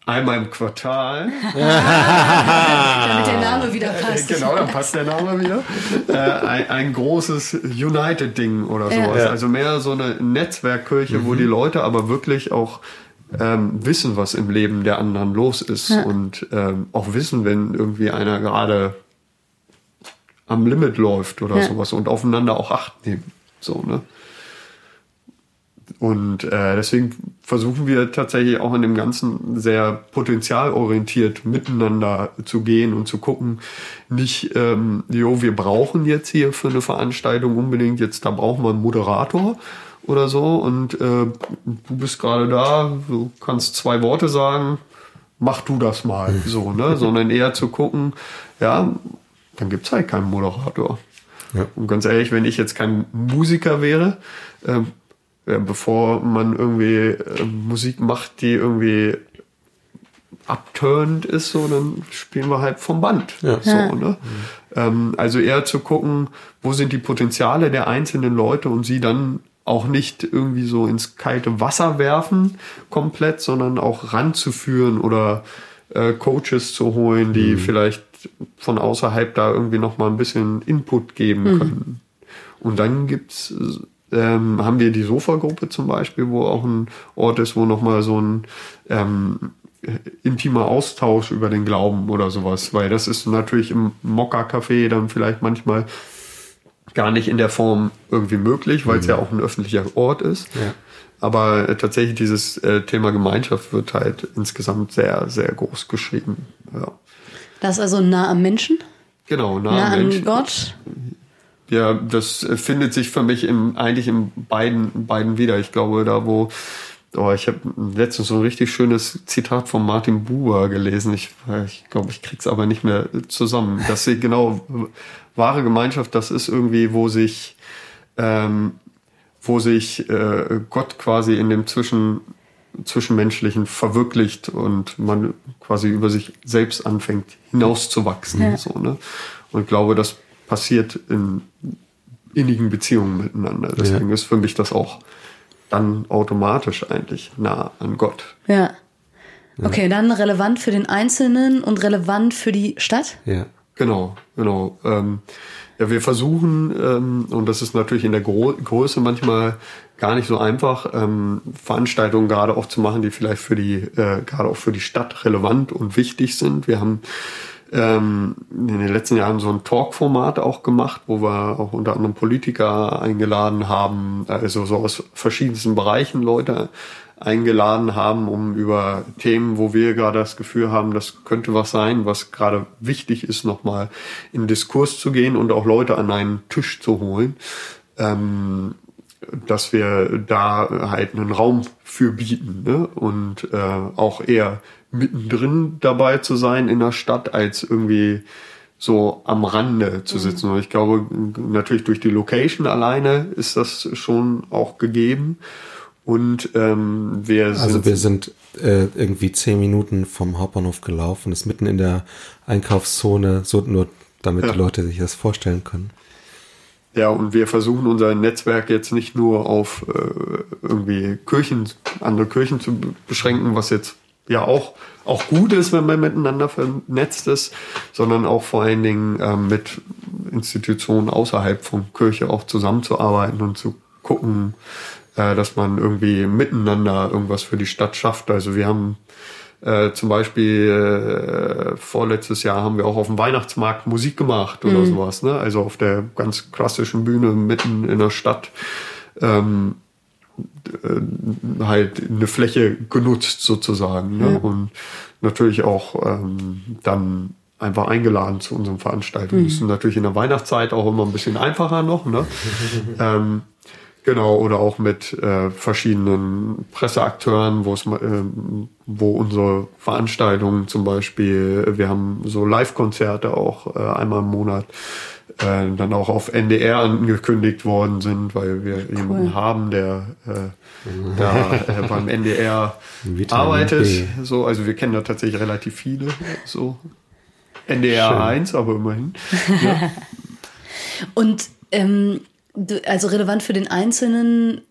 einmal im Quartal. [LAUGHS] [LAUGHS] Damit der Name wieder passt. Genau, dann passt der Name wieder. [LAUGHS] Äh, ein, ein, großes United-Ding oder sowas. Ja. Also mehr so eine Netzwerkkirche, mhm. wo die Leute aber wirklich auch ähm, wissen, was im Leben der anderen los ist ja. und ähm, auch wissen, wenn irgendwie einer gerade am Limit läuft oder ja. sowas und aufeinander auch Acht nehmen. So, ne? Und äh, deswegen versuchen wir tatsächlich auch in dem Ganzen sehr potenzialorientiert miteinander zu gehen und zu gucken, nicht, ähm, jo, wir brauchen jetzt hier für eine Veranstaltung unbedingt jetzt, da brauchen wir einen Moderator oder so und äh, du bist gerade da, du kannst zwei Worte sagen, mach du das mal, so, ne? Sondern eher zu gucken, ja, dann gibt's halt keinen Moderator. Ja. Und ganz ehrlich, wenn ich jetzt kein Musiker wäre, äh, ja, bevor man irgendwie äh, Musik macht, die irgendwie abturnt ist, so, dann spielen wir halt vom Band. Ja. So, ne? Mhm. Ähm, also eher zu gucken, wo sind die Potenziale der einzelnen Leute und sie dann auch nicht irgendwie so ins kalte Wasser werfen komplett, sondern auch ranzuführen oder äh, Coaches zu holen, die mhm. vielleicht von außerhalb da irgendwie noch mal ein bisschen Input geben mhm. können. Und dann gibt's ähm, haben wir die Sofa-Gruppe zum Beispiel, wo auch ein Ort ist, wo nochmal so ein ähm, intimer Austausch über den Glauben oder sowas, weil das ist natürlich im Mokka-Café dann vielleicht manchmal gar nicht in der Form irgendwie möglich, weil es mhm. ja auch ein öffentlicher Ort ist. Ja. Aber äh, tatsächlich dieses äh, Thema Gemeinschaft wird halt insgesamt sehr, sehr groß geschrieben. Ja. Das ist also nah am Menschen? Genau, nah, nah am Menschen. Gott. Ja, das findet sich für mich im, eigentlich in beiden, beiden wieder. Ich glaube, da wo, oh, ich habe letztens so ein richtig schönes Zitat von Martin Buber gelesen. Ich, ich glaube, ich krieg's aber nicht mehr zusammen. Dass sie genau wahre Gemeinschaft, das ist irgendwie, wo sich, ähm, wo sich äh, Gott quasi in dem Zwischen, Zwischenmenschlichen verwirklicht und man quasi über sich selbst anfängt hinauszuwachsen. Ja. So, ne? Und ich glaube, das passiert in innigen Beziehungen miteinander. Deswegen ja. ist für mich das auch dann automatisch eigentlich nah an Gott. Ja. Okay, dann relevant für den Einzelnen und relevant für die Stadt? Ja. Genau, genau. Ähm, ja, wir versuchen, ähm, und das ist natürlich in der Gro Größe manchmal gar nicht so einfach, ähm, Veranstaltungen gerade auch zu machen, die vielleicht für die, äh, gerade auch für die Stadt relevant und wichtig sind. Wir haben ähm, in den letzten Jahren so ein Talk-Format auch gemacht, wo wir auch unter anderem Politiker eingeladen haben, also so aus verschiedensten Bereichen Leute eingeladen haben, um über Themen, wo wir gerade das Gefühl haben, das könnte was sein, was gerade wichtig ist, nochmal in Diskurs zu gehen und auch Leute an einen Tisch zu holen, ähm, dass wir da halt einen Raum für bieten ne? und äh, auch eher mittendrin dabei zu sein in der Stadt, als irgendwie so am Rande zu mhm. sitzen. Und ich glaube, natürlich durch die Location alleine ist das schon auch gegeben. Und ähm, wir sind. Also wir sind äh, irgendwie zehn Minuten vom Hauptbahnhof gelaufen, ist mitten in der Einkaufszone, so nur damit ja. die Leute sich das vorstellen können. Ja, und wir versuchen unser Netzwerk jetzt nicht nur auf äh, irgendwie Kirchen, andere Kirchen zu beschränken, was jetzt ja auch, auch gut ist, wenn man miteinander vernetzt ist, sondern auch vor allen Dingen ähm, mit Institutionen außerhalb von Kirche auch zusammenzuarbeiten und zu gucken, äh, dass man irgendwie miteinander irgendwas für die Stadt schafft. Also wir haben äh, zum Beispiel äh, vorletztes Jahr haben wir auch auf dem Weihnachtsmarkt Musik gemacht oder mhm. sowas, ne? Also auf der ganz klassischen Bühne mitten in der Stadt. Ähm, äh, halt eine Fläche genutzt sozusagen. Ne? Ja. Und natürlich auch ähm, dann einfach eingeladen zu unseren Veranstaltungen. Mhm. Das ist natürlich in der Weihnachtszeit auch immer ein bisschen einfacher noch. Ne? [LAUGHS] ähm, Genau, oder auch mit äh, verschiedenen Presseakteuren, wo es, äh, wo unsere Veranstaltungen zum Beispiel, wir haben so Live-Konzerte auch äh, einmal im Monat, äh, dann auch auf NDR angekündigt worden sind, weil wir cool. jemanden haben, der äh, da äh, beim NDR arbeitet. B. So, also wir kennen da tatsächlich relativ viele. So NDR Schön. 1, aber immerhin. [LAUGHS] Ja. Und ähm, also relevant für den Einzelnen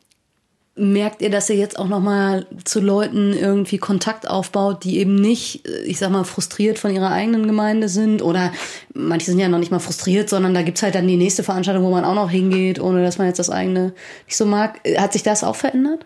merkt ihr, dass ihr jetzt auch noch mal zu Leuten irgendwie Kontakt aufbaut, die eben nicht, ich sag mal, frustriert von ihrer eigenen Gemeinde sind oder manche sind ja noch nicht mal frustriert, sondern da gibt's halt dann die nächste Veranstaltung, wo man auch noch hingeht, ohne dass man jetzt das eigene nicht so mag. Hat sich das auch verändert?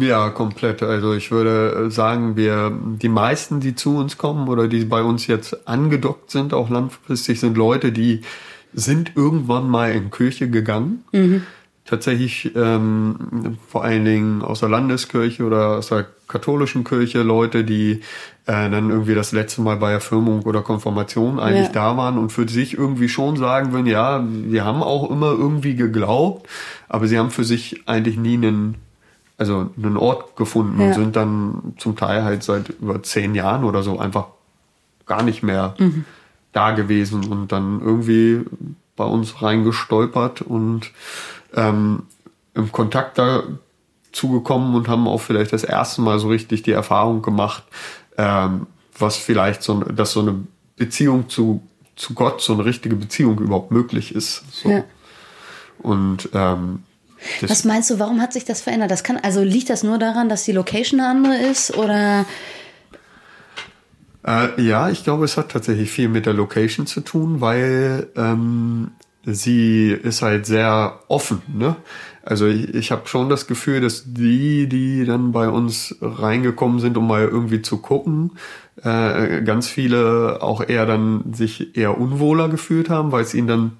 Ja, komplett. Also ich würde sagen, wir, die meisten, die zu uns kommen oder die bei uns jetzt angedockt sind, auch langfristig, sind Leute, die sind irgendwann mal in Kirche gegangen. Mhm. Tatsächlich ähm, vor allen Dingen aus der Landeskirche oder aus der katholischen Kirche Leute, die äh, dann irgendwie das letzte Mal bei Erfirmung oder Konfirmation eigentlich ja. da waren und für sich irgendwie schon sagen würden, ja, wir haben auch immer irgendwie geglaubt, aber sie haben für sich eigentlich nie einen also einen Ort gefunden ja. und sind dann zum Teil halt seit über zehn Jahren oder so einfach gar nicht mehr mhm da gewesen und dann irgendwie bei uns reingestolpert und ähm, im Kontakt dazu gekommen und haben auch vielleicht das erste Mal so richtig die Erfahrung gemacht, ähm, was vielleicht so, dass so eine Beziehung zu, zu Gott, so eine richtige Beziehung überhaupt möglich ist. So. Ja. Und ähm, was meinst du, warum hat sich das verändert? Das kann, also liegt das nur daran, dass die Location eine andere ist oder äh, ja, ich glaube, es hat tatsächlich viel mit der Location zu tun, weil ähm, sie ist halt sehr offen. Ne? Also ich, ich habe schon das Gefühl, dass die, die dann bei uns reingekommen sind, um mal irgendwie zu gucken, äh, ganz viele auch eher dann sich eher unwohler gefühlt haben, weil es ihnen dann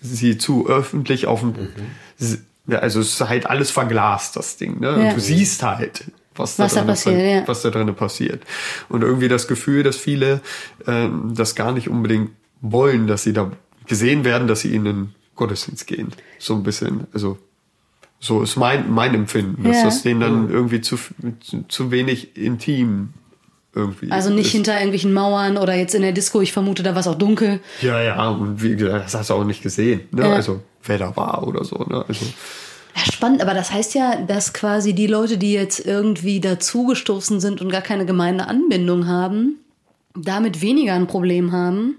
sie zu öffentlich auf dem mhm. also es ist halt alles verglast, das Ding, ne? Ja. Und du siehst halt, was, was da, da passiert, ja. was da drin passiert. Und irgendwie das Gefühl, dass viele äh, das gar nicht unbedingt wollen, dass sie da gesehen werden, dass sie in den Gottesdienst gehen. So ein bisschen. Also so ist mein, mein Empfinden, dass ja. das denen dann irgendwie zu, zu, zu wenig intim irgendwie. Also nicht ist. hinter irgendwelchen Mauern oder jetzt in der Disco, ich vermute, da war es auch dunkel. Ja, ja, und wie gesagt, das hast du auch nicht gesehen. Ne? Ja. Also wer da war oder so. Ne? Also, ja, spannend, aber das heißt ja, dass quasi die Leute, die jetzt irgendwie dazugestoßen sind und gar keine Gemeindeanbindung haben, damit weniger ein Problem haben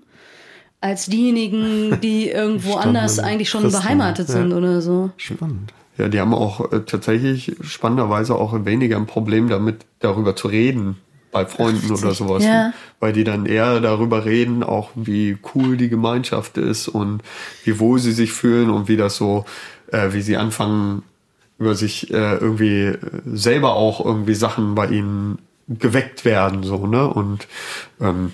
als diejenigen, [LAUGHS] die irgendwo anders eigentlich schon Christen, beheimatet ja. sind oder so. Spannend. Ja, die haben auch äh, tatsächlich spannenderweise auch weniger ein Problem damit, darüber zu reden bei Freunden oder sowas. Ja. Weil die dann eher darüber reden, auch wie cool die Gemeinschaft ist und wie wohl sie sich fühlen und wie das so, äh, wie sie anfangen, über sich äh, irgendwie äh, selber auch irgendwie Sachen bei ihnen geweckt werden, so, ne? Und ähm,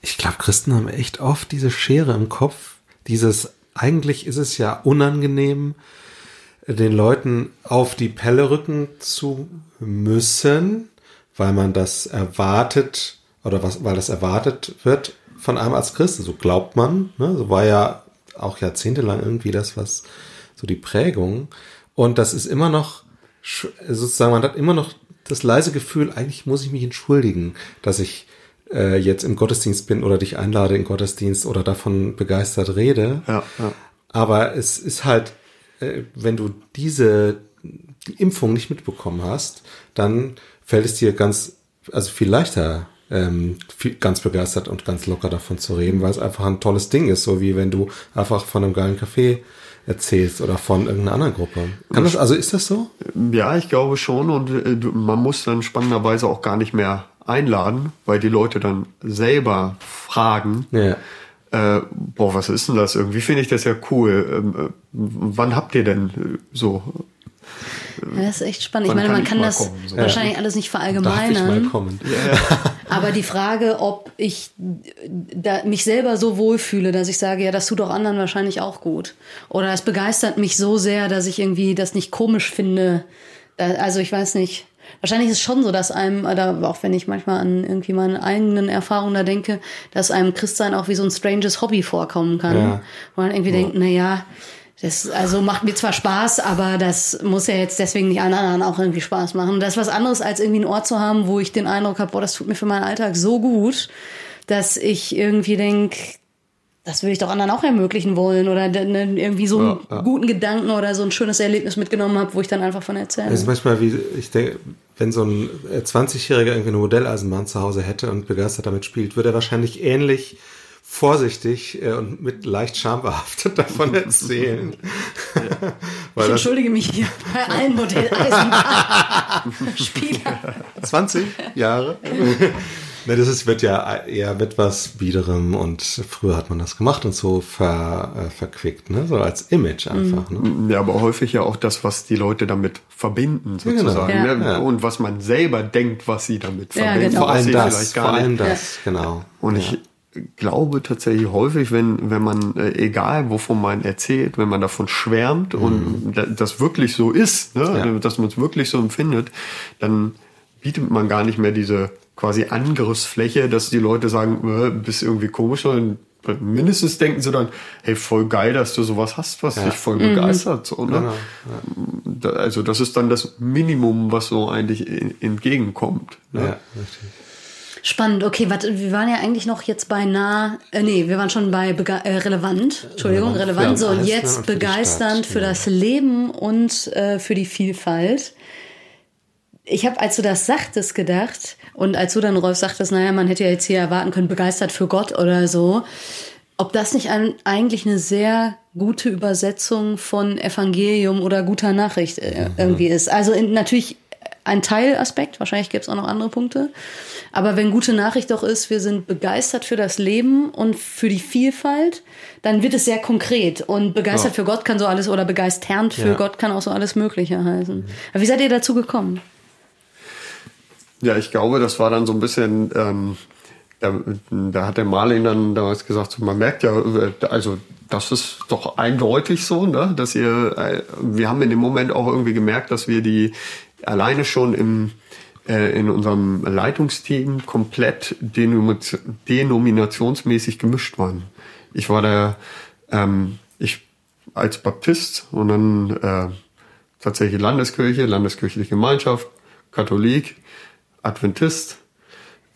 Ich glaube, Christen haben echt oft diese Schere im Kopf. Dieses, eigentlich ist es ja unangenehm, den Leuten auf die Pelle rücken zu müssen, weil man das erwartet oder was, weil das erwartet wird von einem als Christ. So glaubt man. Ne? So war ja auch jahrzehntelang irgendwie das, was so die Prägung. Und das ist immer noch sozusagen, man hat immer noch das leise Gefühl, eigentlich muss ich mich entschuldigen, dass ich äh, jetzt im Gottesdienst bin oder dich einlade in Gottesdienst oder davon begeistert rede. ja, ja. Aber es ist halt, äh, wenn du diese die Impfung nicht mitbekommen hast, dann fällt es dir ganz, also viel leichter, ähm, viel, ganz begeistert und ganz locker davon zu reden, weil es einfach ein tolles Ding ist, so wie wenn du einfach von einem geilen Café erzählst oder von irgendeiner anderen Gruppe. Kann das, also ist das so? Ja, ich glaube schon und äh, man muss dann spannenderweise auch gar nicht mehr einladen, weil die Leute dann selber fragen, Ja. äh, boah, was ist denn das? Irgendwie finde ich das ja cool. Ähm, äh, wann habt ihr denn äh, so? Ja, das ist echt spannend. Ich meine, man kann das kommen, so? wahrscheinlich alles nicht verallgemeinern. Aber die Frage, ob ich mich selber so wohlfühle, dass ich sage, ja, das tut auch anderen wahrscheinlich auch gut. Oder es begeistert mich so sehr, dass ich irgendwie das nicht komisch finde. Also ich weiß nicht. Wahrscheinlich ist es schon so, dass einem, oder auch wenn ich manchmal an irgendwie meine eigenen Erfahrungen da denke, dass einem Christsein auch wie so ein stranges Hobby vorkommen kann. Ja. Wo man irgendwie denkt, na ja, das also macht mir zwar Spaß, aber das muss ja jetzt deswegen nicht allen anderen auch irgendwie Spaß machen. Das ist was anderes, als irgendwie einen Ort zu haben, wo ich den Eindruck habe, boah, das tut mir für meinen Alltag so gut, dass ich irgendwie denk, das würde ich doch anderen auch ermöglichen wollen oder irgendwie so einen Ja, ja. guten Gedanken oder so ein schönes Erlebnis mitgenommen habe, wo ich dann einfach von erzähle. Es ist manchmal wie, ich denke, wenn so ein äh, 20-Jähriger irgendwie eine Modelleisenbahn zu Hause hätte und begeistert damit spielt, würde er wahrscheinlich ähnlich vorsichtig äh, und mit leicht schambehaftet [LAUGHS] davon erzählen. [LAUGHS] ich entschuldige mich hier bei allen Modelleisenbahnspielern. [LAUGHS] 20 Jahre. ne, das ist, wird ja eher mit was Biederem und früher hat man das gemacht und so ver, äh, verquickt, ne? So als Image einfach. Ne? Ja, aber häufig ja auch das, was die Leute damit verbinden, sozusagen. genau. Ne? Ja. Und was man selber denkt, was sie damit Ja, verbinden. genau. Vor allem das, vor gar allem nicht. das, genau. Und ja. ich glaube tatsächlich häufig, wenn, wenn man, äh, egal wovon man erzählt, wenn man davon schwärmt und da- das wirklich so ist, ne, Ja. dass man es wirklich so empfindet, dann bietet man gar nicht mehr diese quasi Angriffsfläche, dass die Leute sagen, äh, bist irgendwie komisch, sondern mindestens denken sie dann, hey, voll geil, dass du sowas hast, was dich voll begeistert. So, ne? Da- Also das ist dann das Minimum, was so eigentlich en- entgegenkommt. Ne? ja, richtig. Spannend, okay, warte, wir waren ja eigentlich noch jetzt bei nah, äh, nee, wir waren schon bei äh, relevant, Entschuldigung, Relevant relevant, so und Einzelne jetzt und für begeisternd Stadt, für ja. das Leben und äh, für die Vielfalt. Ich habe, als du das sagtest, gedacht und als du dann, Rolf, sagtest, naja, man hätte ja jetzt hier erwarten können, begeistert für Gott oder so, ob das nicht ein, eigentlich eine sehr gute Übersetzung von Evangelium oder guter Nachricht äh, irgendwie ist. Also in, natürlich ein Teilaspekt, wahrscheinlich gibt es auch noch andere Punkte. Aber wenn gute Nachricht doch ist, wir sind begeistert für das Leben und für die Vielfalt, dann wird es sehr konkret. Und begeistert Ja. für Gott kann so alles, oder begeisternd für Ja. Gott kann auch so alles Mögliche heißen. Aber wie seid ihr dazu gekommen? Ja, ich glaube, das war dann so ein bisschen, ähm, da, da hat der Marlin dann damals gesagt, so, man merkt ja, äh, also das ist doch eindeutig so, ne, dass ihr, äh, wir haben in dem Moment auch irgendwie gemerkt, dass wir die alleine schon im äh, in unserem Leitungsteam komplett denomi- denominationsmäßig gemischt waren. Ich war der, ähm, ich als Baptist und dann äh, tatsächlich Landeskirche, Landeskirchliche Gemeinschaft, Katholik, Adventist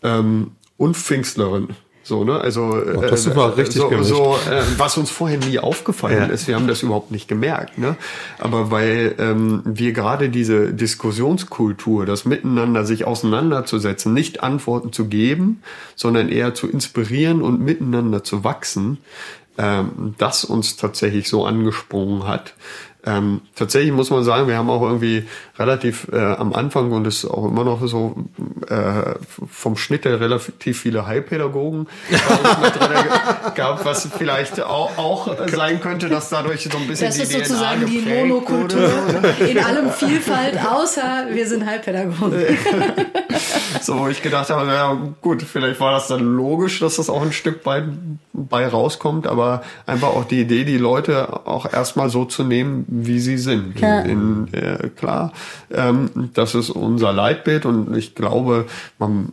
ähm, und Pfingstlerin. So, ne? Also oh, das äh, war richtig so, so äh, was uns vorher nie aufgefallen Ja. ist. Wir haben das überhaupt nicht gemerkt, ne? Aber weil ähm, wir gerade diese Diskussionskultur, das Miteinander sich auseinanderzusetzen, nicht Antworten zu geben, sondern eher zu inspirieren und miteinander zu wachsen, ähm, das uns tatsächlich so angesprungen hat. Ähm, tatsächlich muss man sagen, wir haben auch irgendwie relativ äh, am Anfang und ist auch immer noch so äh, vom Schnitt her relativ viele Heilpädagogen bei uns mit drin ge- gab, was vielleicht auch, auch sein könnte, dass dadurch so ein bisschen Das die ist DNA sozusagen die Monokultur in allem Vielfalt, außer wir sind Heilpädagogen. [LAUGHS] So, wo ich gedacht habe, ja gut, vielleicht war das dann logisch, dass das auch ein Stück bei, bei rauskommt, aber einfach auch die Idee, die Leute auch erstmal so zu nehmen, wie sie sind. Ja. In, äh, klar, ähm, das ist unser Leitbild und ich glaube, man,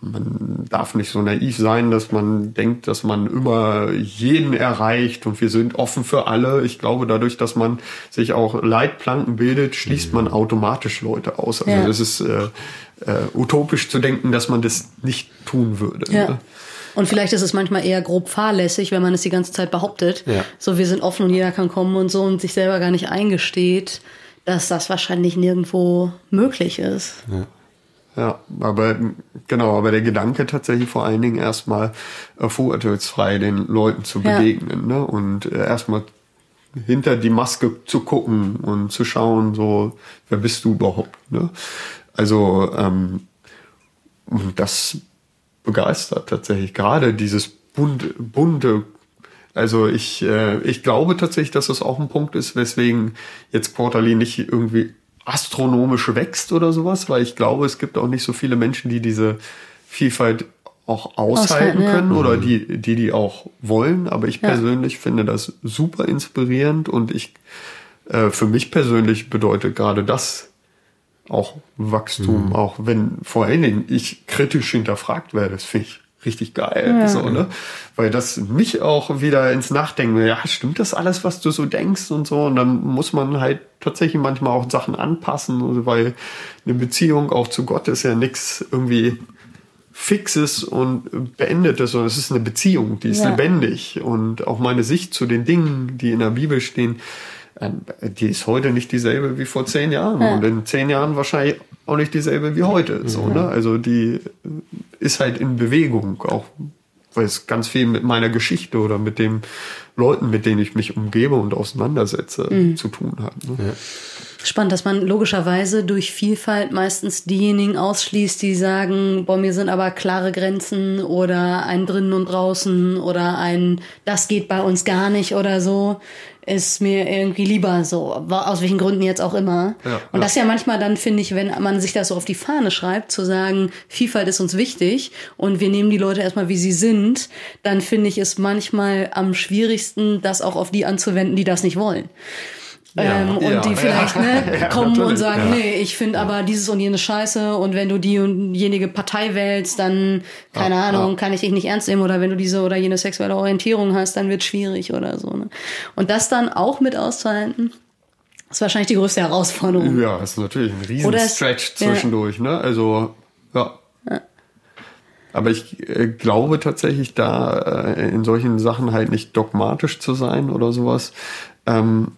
man darf nicht so naiv sein, dass man denkt, dass man immer jeden erreicht und wir sind offen für alle. Ich glaube, dadurch, dass man sich auch Leitplanken bildet, schließt man automatisch Leute aus. Also Ja. das ist äh, äh, utopisch zu denken, dass man das nicht tun würde. Ja. Ne? Und vielleicht ist es manchmal eher grob fahrlässig, wenn man es die ganze Zeit behauptet. Ja. So, wir sind offen und jeder kann kommen und so und sich selber gar nicht eingesteht, dass das wahrscheinlich nirgendwo möglich ist. Ja, aber genau, aber der Gedanke tatsächlich vor allen Dingen erstmal äh, vorurteilsfrei den Leuten zu Ja. begegnen ne? und äh, erstmal hinter die Maske zu gucken und zu schauen, so, wer bist du überhaupt? Ne? Also ähm, das begeistert tatsächlich gerade dieses bunte, bunte also ich, äh, ich glaube tatsächlich, dass das auch ein Punkt ist, weswegen jetzt Quarterly nicht irgendwie astronomisch wächst oder sowas, weil ich glaube, es gibt auch nicht so viele Menschen, die diese Vielfalt auch aushalten Aushalten, ja. können oder die, die die auch wollen. Aber ich Ja. persönlich finde das super inspirierend und ich, äh, für mich persönlich bedeutet gerade das auch Wachstum, auch wenn vor allen Dingen ich kritisch hinterfragt werde, das finde ich richtig geil, so, ne? Weil das mich auch wieder ins Nachdenken, ja, stimmt das alles, was du so denkst und so? Und dann muss man halt tatsächlich manchmal auch Sachen anpassen, also weil eine Beziehung auch zu Gott ist ja nichts irgendwie Fixes und Beendetes, sondern es ist eine Beziehung, die ist Ja. lebendig. Und auch meine Sicht zu den Dingen, die in der Bibel stehen, äh, die ist heute nicht dieselbe wie vor zehn Jahren. Ja. Und in zehn Jahren wahrscheinlich auch nicht dieselbe wie heute. So, ne? Also die ist halt in Bewegung, auch weil es ganz viel mit meiner Geschichte oder mit den Leuten, mit denen ich mich umgebe und auseinandersetze, zu tun hat. Ne? Spannend, dass man logischerweise durch Vielfalt meistens diejenigen ausschließt, die sagen, boah, mir sind aber klare Grenzen oder ein drinnen und draußen oder ein das geht bei uns gar nicht oder so, ist mir irgendwie lieber so, aus welchen Gründen jetzt auch immer. Ja, und das ja manchmal dann, finde ich, wenn man sich das so auf die Fahne schreibt, zu sagen, Vielfalt ist uns wichtig und wir nehmen die Leute erstmal, wie sie sind, dann finde ich es manchmal am schwierigsten, das auch auf die anzuwenden, die das nicht wollen. Ja, ähm, und ja, die vielleicht ne, [LAUGHS] kommen und sagen, nee, ich finde aber dieses und jenes scheiße und wenn du die und jenige Partei wählst, dann, keine Ahnung, kann ich dich nicht ernst nehmen oder wenn du diese oder jene sexuelle Orientierung hast, dann wird schwierig oder so. Ne? Und das dann auch mit auszuhalten, ist wahrscheinlich die größte Herausforderung. Ja, ist natürlich ein riesen Oder Stretch zwischendurch, ne? Also, ja. Aber ich äh, glaube tatsächlich, da äh, in solchen Sachen halt nicht dogmatisch zu sein oder sowas, ähm,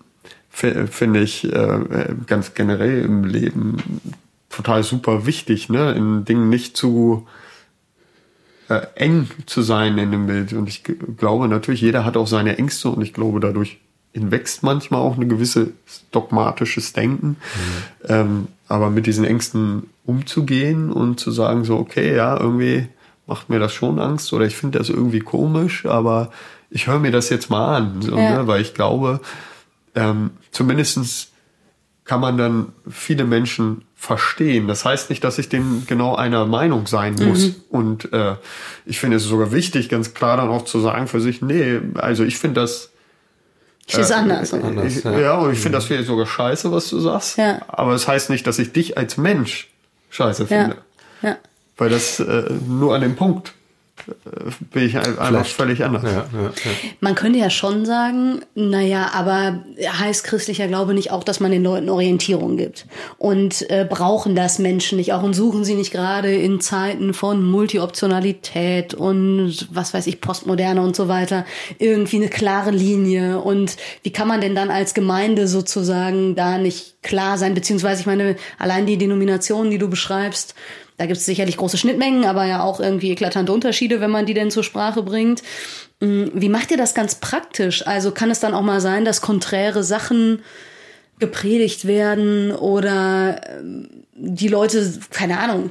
finde ich äh, ganz generell im Leben total super wichtig, ne? In Dingen nicht zu äh, eng zu sein in dem Bild. Und ich glaube natürlich, jeder hat auch seine Ängste und ich glaube, dadurch hinwächst manchmal auch eine gewisse dogmatisches Denken. Ähm, aber mit diesen Ängsten umzugehen und zu sagen so, okay, ja, irgendwie macht mir das schon Angst oder ich finde das irgendwie komisch, aber ich höre mir das jetzt mal an, so, Ja. ne? weil ich glaube, ähm, zumindestens kann man dann viele Menschen verstehen. Das heißt nicht, dass ich dem genau einer Meinung sein muss. Und äh, ich finde es sogar wichtig, ganz klar dann auch zu sagen für sich, nee, also ich finde das Ich sehe es anders. äh, Anders, ich, ja. ja. und ich finde das vielleicht sogar scheiße, was du sagst. Ja. Aber es heißt nicht, dass ich dich als Mensch scheiße Ja. finde. ja. Weil das äh, nur an dem Punkt bin ich einfach Vielleicht. völlig anders. Ja, ja, ja. Man könnte ja schon sagen, naja, aber heißt christlicher Glaube nicht auch, dass man den Leuten Orientierung gibt? Und äh, brauchen das Menschen nicht auch und suchen sie nicht gerade in Zeiten von Multioptionalität und was weiß ich, Postmoderne und so weiter irgendwie eine klare Linie? Und wie kann man denn dann als Gemeinde sozusagen da nicht klar sein? Beziehungsweise, ich meine, allein die Denominationen, die du beschreibst, da gibt es sicherlich große Schnittmengen, aber ja auch irgendwie eklatante Unterschiede, wenn man die denn zur Sprache bringt. Mm, wie macht ihr das ganz praktisch? Also kann es dann auch mal sein, dass konträre Sachen gepredigt werden oder ähm, die Leute, keine Ahnung,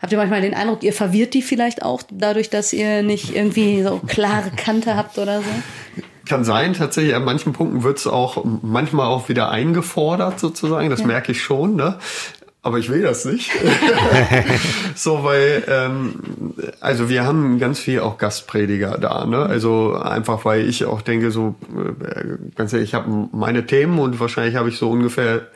Habt ihr manchmal den Eindruck, ihr verwirrt die vielleicht auch dadurch, dass ihr nicht irgendwie so klare Kante habt oder so? Kann sein, tatsächlich. An manchen Punkten wird es auch manchmal auch wieder eingefordert, sozusagen. Das ja. merke ich schon. Ne? Aber ich will das nicht. [LAUGHS] [LAUGHS] so, weil, ähm, also wir haben ganz viel auch Gastprediger da, ne? Also einfach, weil ich auch denke, so, äh, ganz ehrlich, ich habe meine Themen und wahrscheinlich habe ich so ungefähr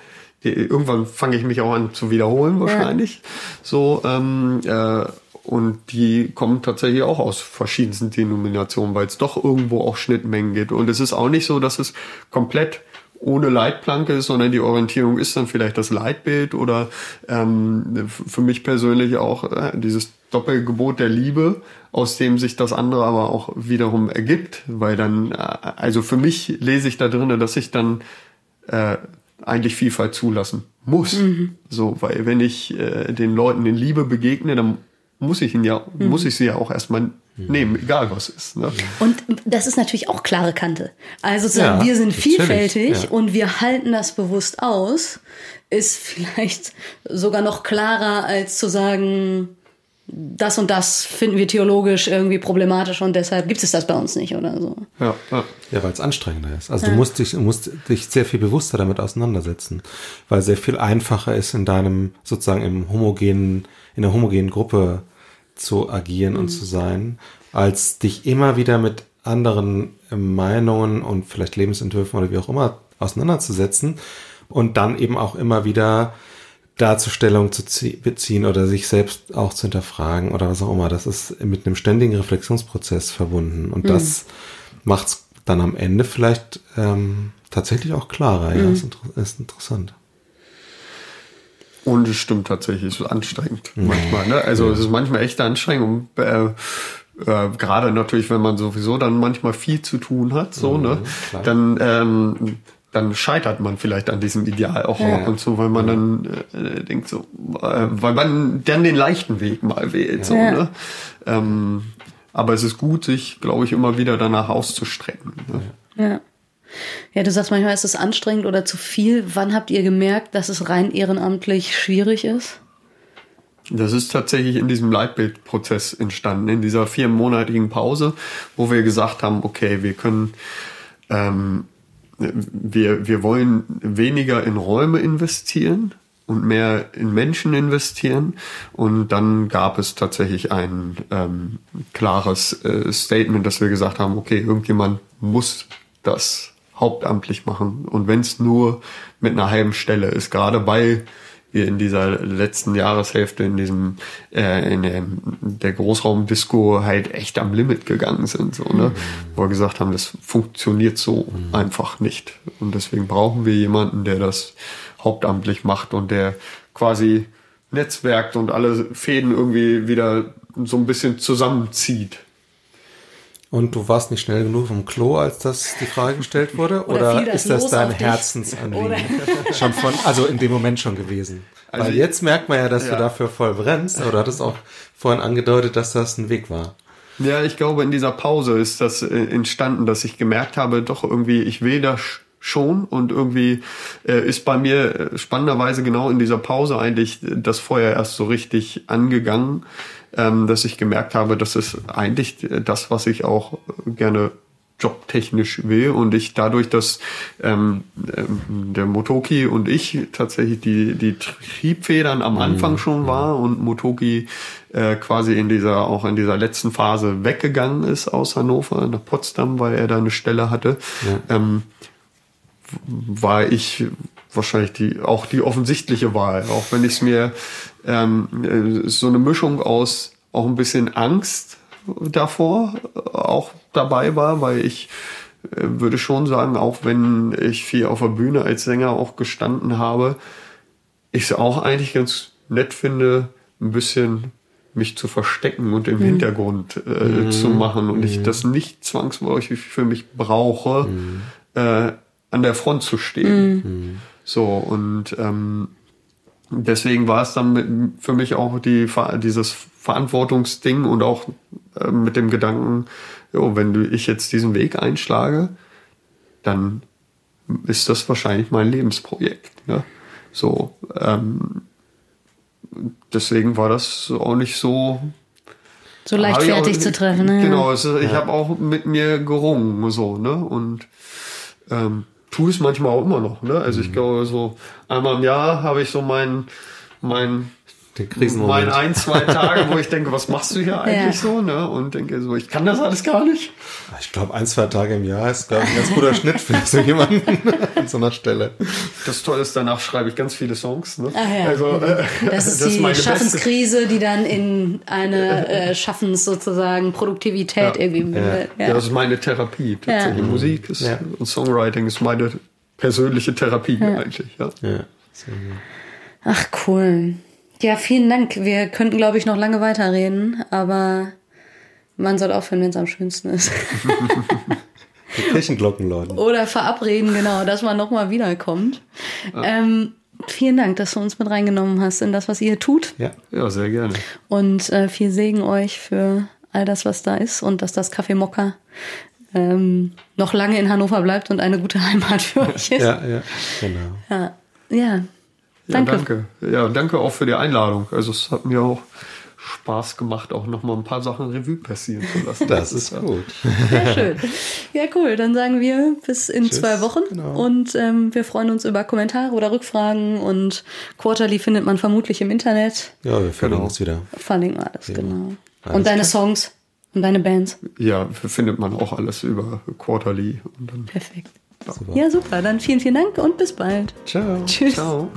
irgendwann fange ich mich auch an zu wiederholen wahrscheinlich. Ja. So ähm, äh, und die kommen tatsächlich auch aus verschiedensten Denominationen, weil es doch irgendwo auch Schnittmengen gibt. Und es ist auch nicht so, dass es komplett ohne Leitplanke ist, sondern die Orientierung ist dann vielleicht das Leitbild oder ähm, für mich persönlich auch äh, dieses Doppelgebot der Liebe, aus dem sich das andere aber auch wiederum ergibt, weil dann, äh, also für mich lese ich da drinnen, dass ich dann äh, eigentlich Vielfalt zulassen muss. Mhm. So, weil wenn ich äh, den Leuten in Liebe begegne, dann muss ich ihn ja, mhm. muss ich sie ja auch erstmal nehmen, egal was ist. Ne? Und das ist natürlich auch klare Kante. Also sozusagen, ja, wir sind vielfältig ja. und wir halten das bewusst aus, ist vielleicht sogar noch klarer als zu sagen, das und das finden wir theologisch irgendwie problematisch und deshalb gibt es das bei uns nicht oder so. Ja, ja. ja weil es anstrengender ist. Also ja. du musst dich, musst dich sehr viel bewusster damit auseinandersetzen, weil sehr viel einfacher ist in deinem sozusagen im homogenen, in der homogenen Gruppe zu agieren mhm. und zu sein, als dich immer wieder mit anderen Meinungen und vielleicht Lebensentwürfen oder wie auch immer auseinanderzusetzen und dann eben auch immer wieder Darzustellung zu beziehen oder sich selbst auch zu hinterfragen oder was auch immer. Das ist mit einem ständigen Reflexionsprozess verbunden und mhm. das macht es dann am Ende vielleicht ähm, tatsächlich auch klarer. Ja, mhm. ist, inter ist interessant. Und es stimmt tatsächlich, es ist anstrengend mhm. manchmal. Ne? Also ja. es ist manchmal echt anstrengend. Und, äh, äh, gerade natürlich, wenn man sowieso dann manchmal viel zu tun hat, so, mhm, ne? Klar. Dann, ähm, dann scheitert man vielleicht an diesem Ideal auch ja. und so, weil man dann äh, denkt so, äh, weil man dann den leichten Weg mal wählt, ja. so, ne? Ähm, aber es ist gut, sich, glaube ich, immer wieder danach auszustrecken. Ne? Ja. Ja, du sagst manchmal ist es anstrengend oder zu viel. Wann habt ihr gemerkt, dass es rein ehrenamtlich schwierig ist? Das ist tatsächlich in diesem Leitbildprozess entstanden, in dieser viermonatigen Pause, wo wir gesagt haben, okay, wir können, ähm, wir, wir wollen weniger in Räume investieren und mehr in Menschen investieren. Und dann gab es tatsächlich ein ähm, klares äh, Statement, dass wir gesagt haben, okay, irgendjemand muss das hauptamtlich machen. Und wenn es nur mit einer halben Stelle ist, gerade weil wir in dieser letzten Jahreshälfte in diesem äh, in der, der Großraumdisco halt echt am Limit gegangen sind, so ne, mhm. wo wir gesagt haben, das funktioniert so mhm. einfach nicht und deswegen brauchen wir jemanden, der das hauptamtlich macht und der quasi netzwerkt und alle Fäden irgendwie wieder so ein bisschen zusammenzieht. Und du warst nicht schnell genug vom Klo, als das die Frage gestellt wurde? Oder, oder das ist das dein Herzensanliegen? [LAUGHS] schon von, also in dem Moment schon gewesen. Also Weil jetzt merkt man ja, dass ja. du dafür voll brennst, aber du hattest auch vorhin angedeutet, dass das ein Weg war. Ja, ich glaube, in dieser Pause ist das äh, entstanden, dass ich gemerkt habe, doch irgendwie, ich will das schon und irgendwie äh, ist bei mir äh, spannenderweise genau in dieser Pause eigentlich das Feuer erst so richtig angegangen ähm, dass ich gemerkt habe, das ist eigentlich das, was ich auch gerne jobtechnisch will und ich dadurch, dass ähm, ähm der Motoki und ich tatsächlich die, die Triebfedern am Anfang mhm. schon war und Motoki äh, quasi in dieser, auch in dieser letzten Phase weggegangen ist aus Hannover nach Potsdam, weil er da eine Stelle hatte, ja. ähm, war ich wahrscheinlich die, auch die offensichtliche Wahl, auch wenn ich es mir ähm, äh, so eine Mischung aus auch ein bisschen Angst davor auch dabei war, weil ich äh, würde schon sagen, auch wenn ich viel auf der Bühne als Sänger auch gestanden habe, ich es auch eigentlich ganz nett finde, ein bisschen mich zu verstecken und im mhm. Hintergrund äh, mhm. zu machen und mhm. ich das nicht zwangsläufig für mich brauche, mhm. äh, an der Front zu stehen. Mhm. So und ähm, deswegen war es dann mit, für mich auch die dieses Verantwortungsding und auch äh, mit dem Gedanken, jo, wenn du ich jetzt diesen Weg einschlage, dann ist das wahrscheinlich mein Lebensprojekt. Ne? So, ähm, deswegen war das auch nicht so so leichtfertig zu treffen. Ne? Genau, es, ich ja. habe auch mit mir gerungen so ne und ähm, tue es manchmal auch immer noch. Ne? Also ich mhm. glaube so einmal im Jahr habe ich so mein mein den Krisenmoment. Mein ein, zwei Tage, wo ich denke, was machst du hier [LAUGHS] eigentlich ja. so? Ne? Und denke so, ich kann das alles gar nicht. Ich glaube, ein, zwei Tage im Jahr ist, glaube ich, ein ganz guter Schnitt für so jemanden [LAUGHS] an so einer Stelle. Das Tolle ist, danach schreibe ich ganz viele Songs. Ne? Ach ja. Also, äh, das ist das die ist Schaffenskrise, beste. die dann in eine [LAUGHS] äh, Schaffens sozusagen Produktivität ja. irgendwie mündet. Ja. ja. das ist meine Therapie. Tatsächlich. Musik ist, und Songwriting ist meine persönliche Therapie eigentlich. Ja. Ach cool. Ja, vielen Dank. Wir könnten, glaube ich, noch lange weiterreden, aber man soll aufhören, wenn es am schönsten ist. [LAUGHS] Die Kirchenglocken läuten. Oder verabreden, genau, dass man nochmal wiederkommt. Ja. Ähm, vielen Dank, dass du uns mit reingenommen hast in das, was ihr tut. Ja, ja sehr gerne. Und äh, viel Segen euch für all das, was da ist und dass das Café Mokka ähm, noch lange in Hannover bleibt und eine gute Heimat für euch ist. Ja, ja, genau. Ja, ja Danke. Ja, danke. Ja, danke auch für die Einladung. Also es hat mir auch Spaß gemacht, auch noch mal ein paar Sachen Revue passieren zu lassen. Das ist gut. Sehr schön. Ja, cool. Dann sagen wir bis in Tschüss. zwei Wochen. Genau. Und ähm, wir freuen uns über Kommentare oder Rückfragen. Und Quarterly findet man vermutlich im Internet. Ja, wir verlinken es wieder. Verlinken wir alles, ja. genau. Alles und deine klar. Songs und deine Bands. Ja, findet man auch alles über Quarterly. Perfekt. Super. Ja, super. Dann vielen, vielen Dank und bis bald. Ciao. Tschüss. Ciao.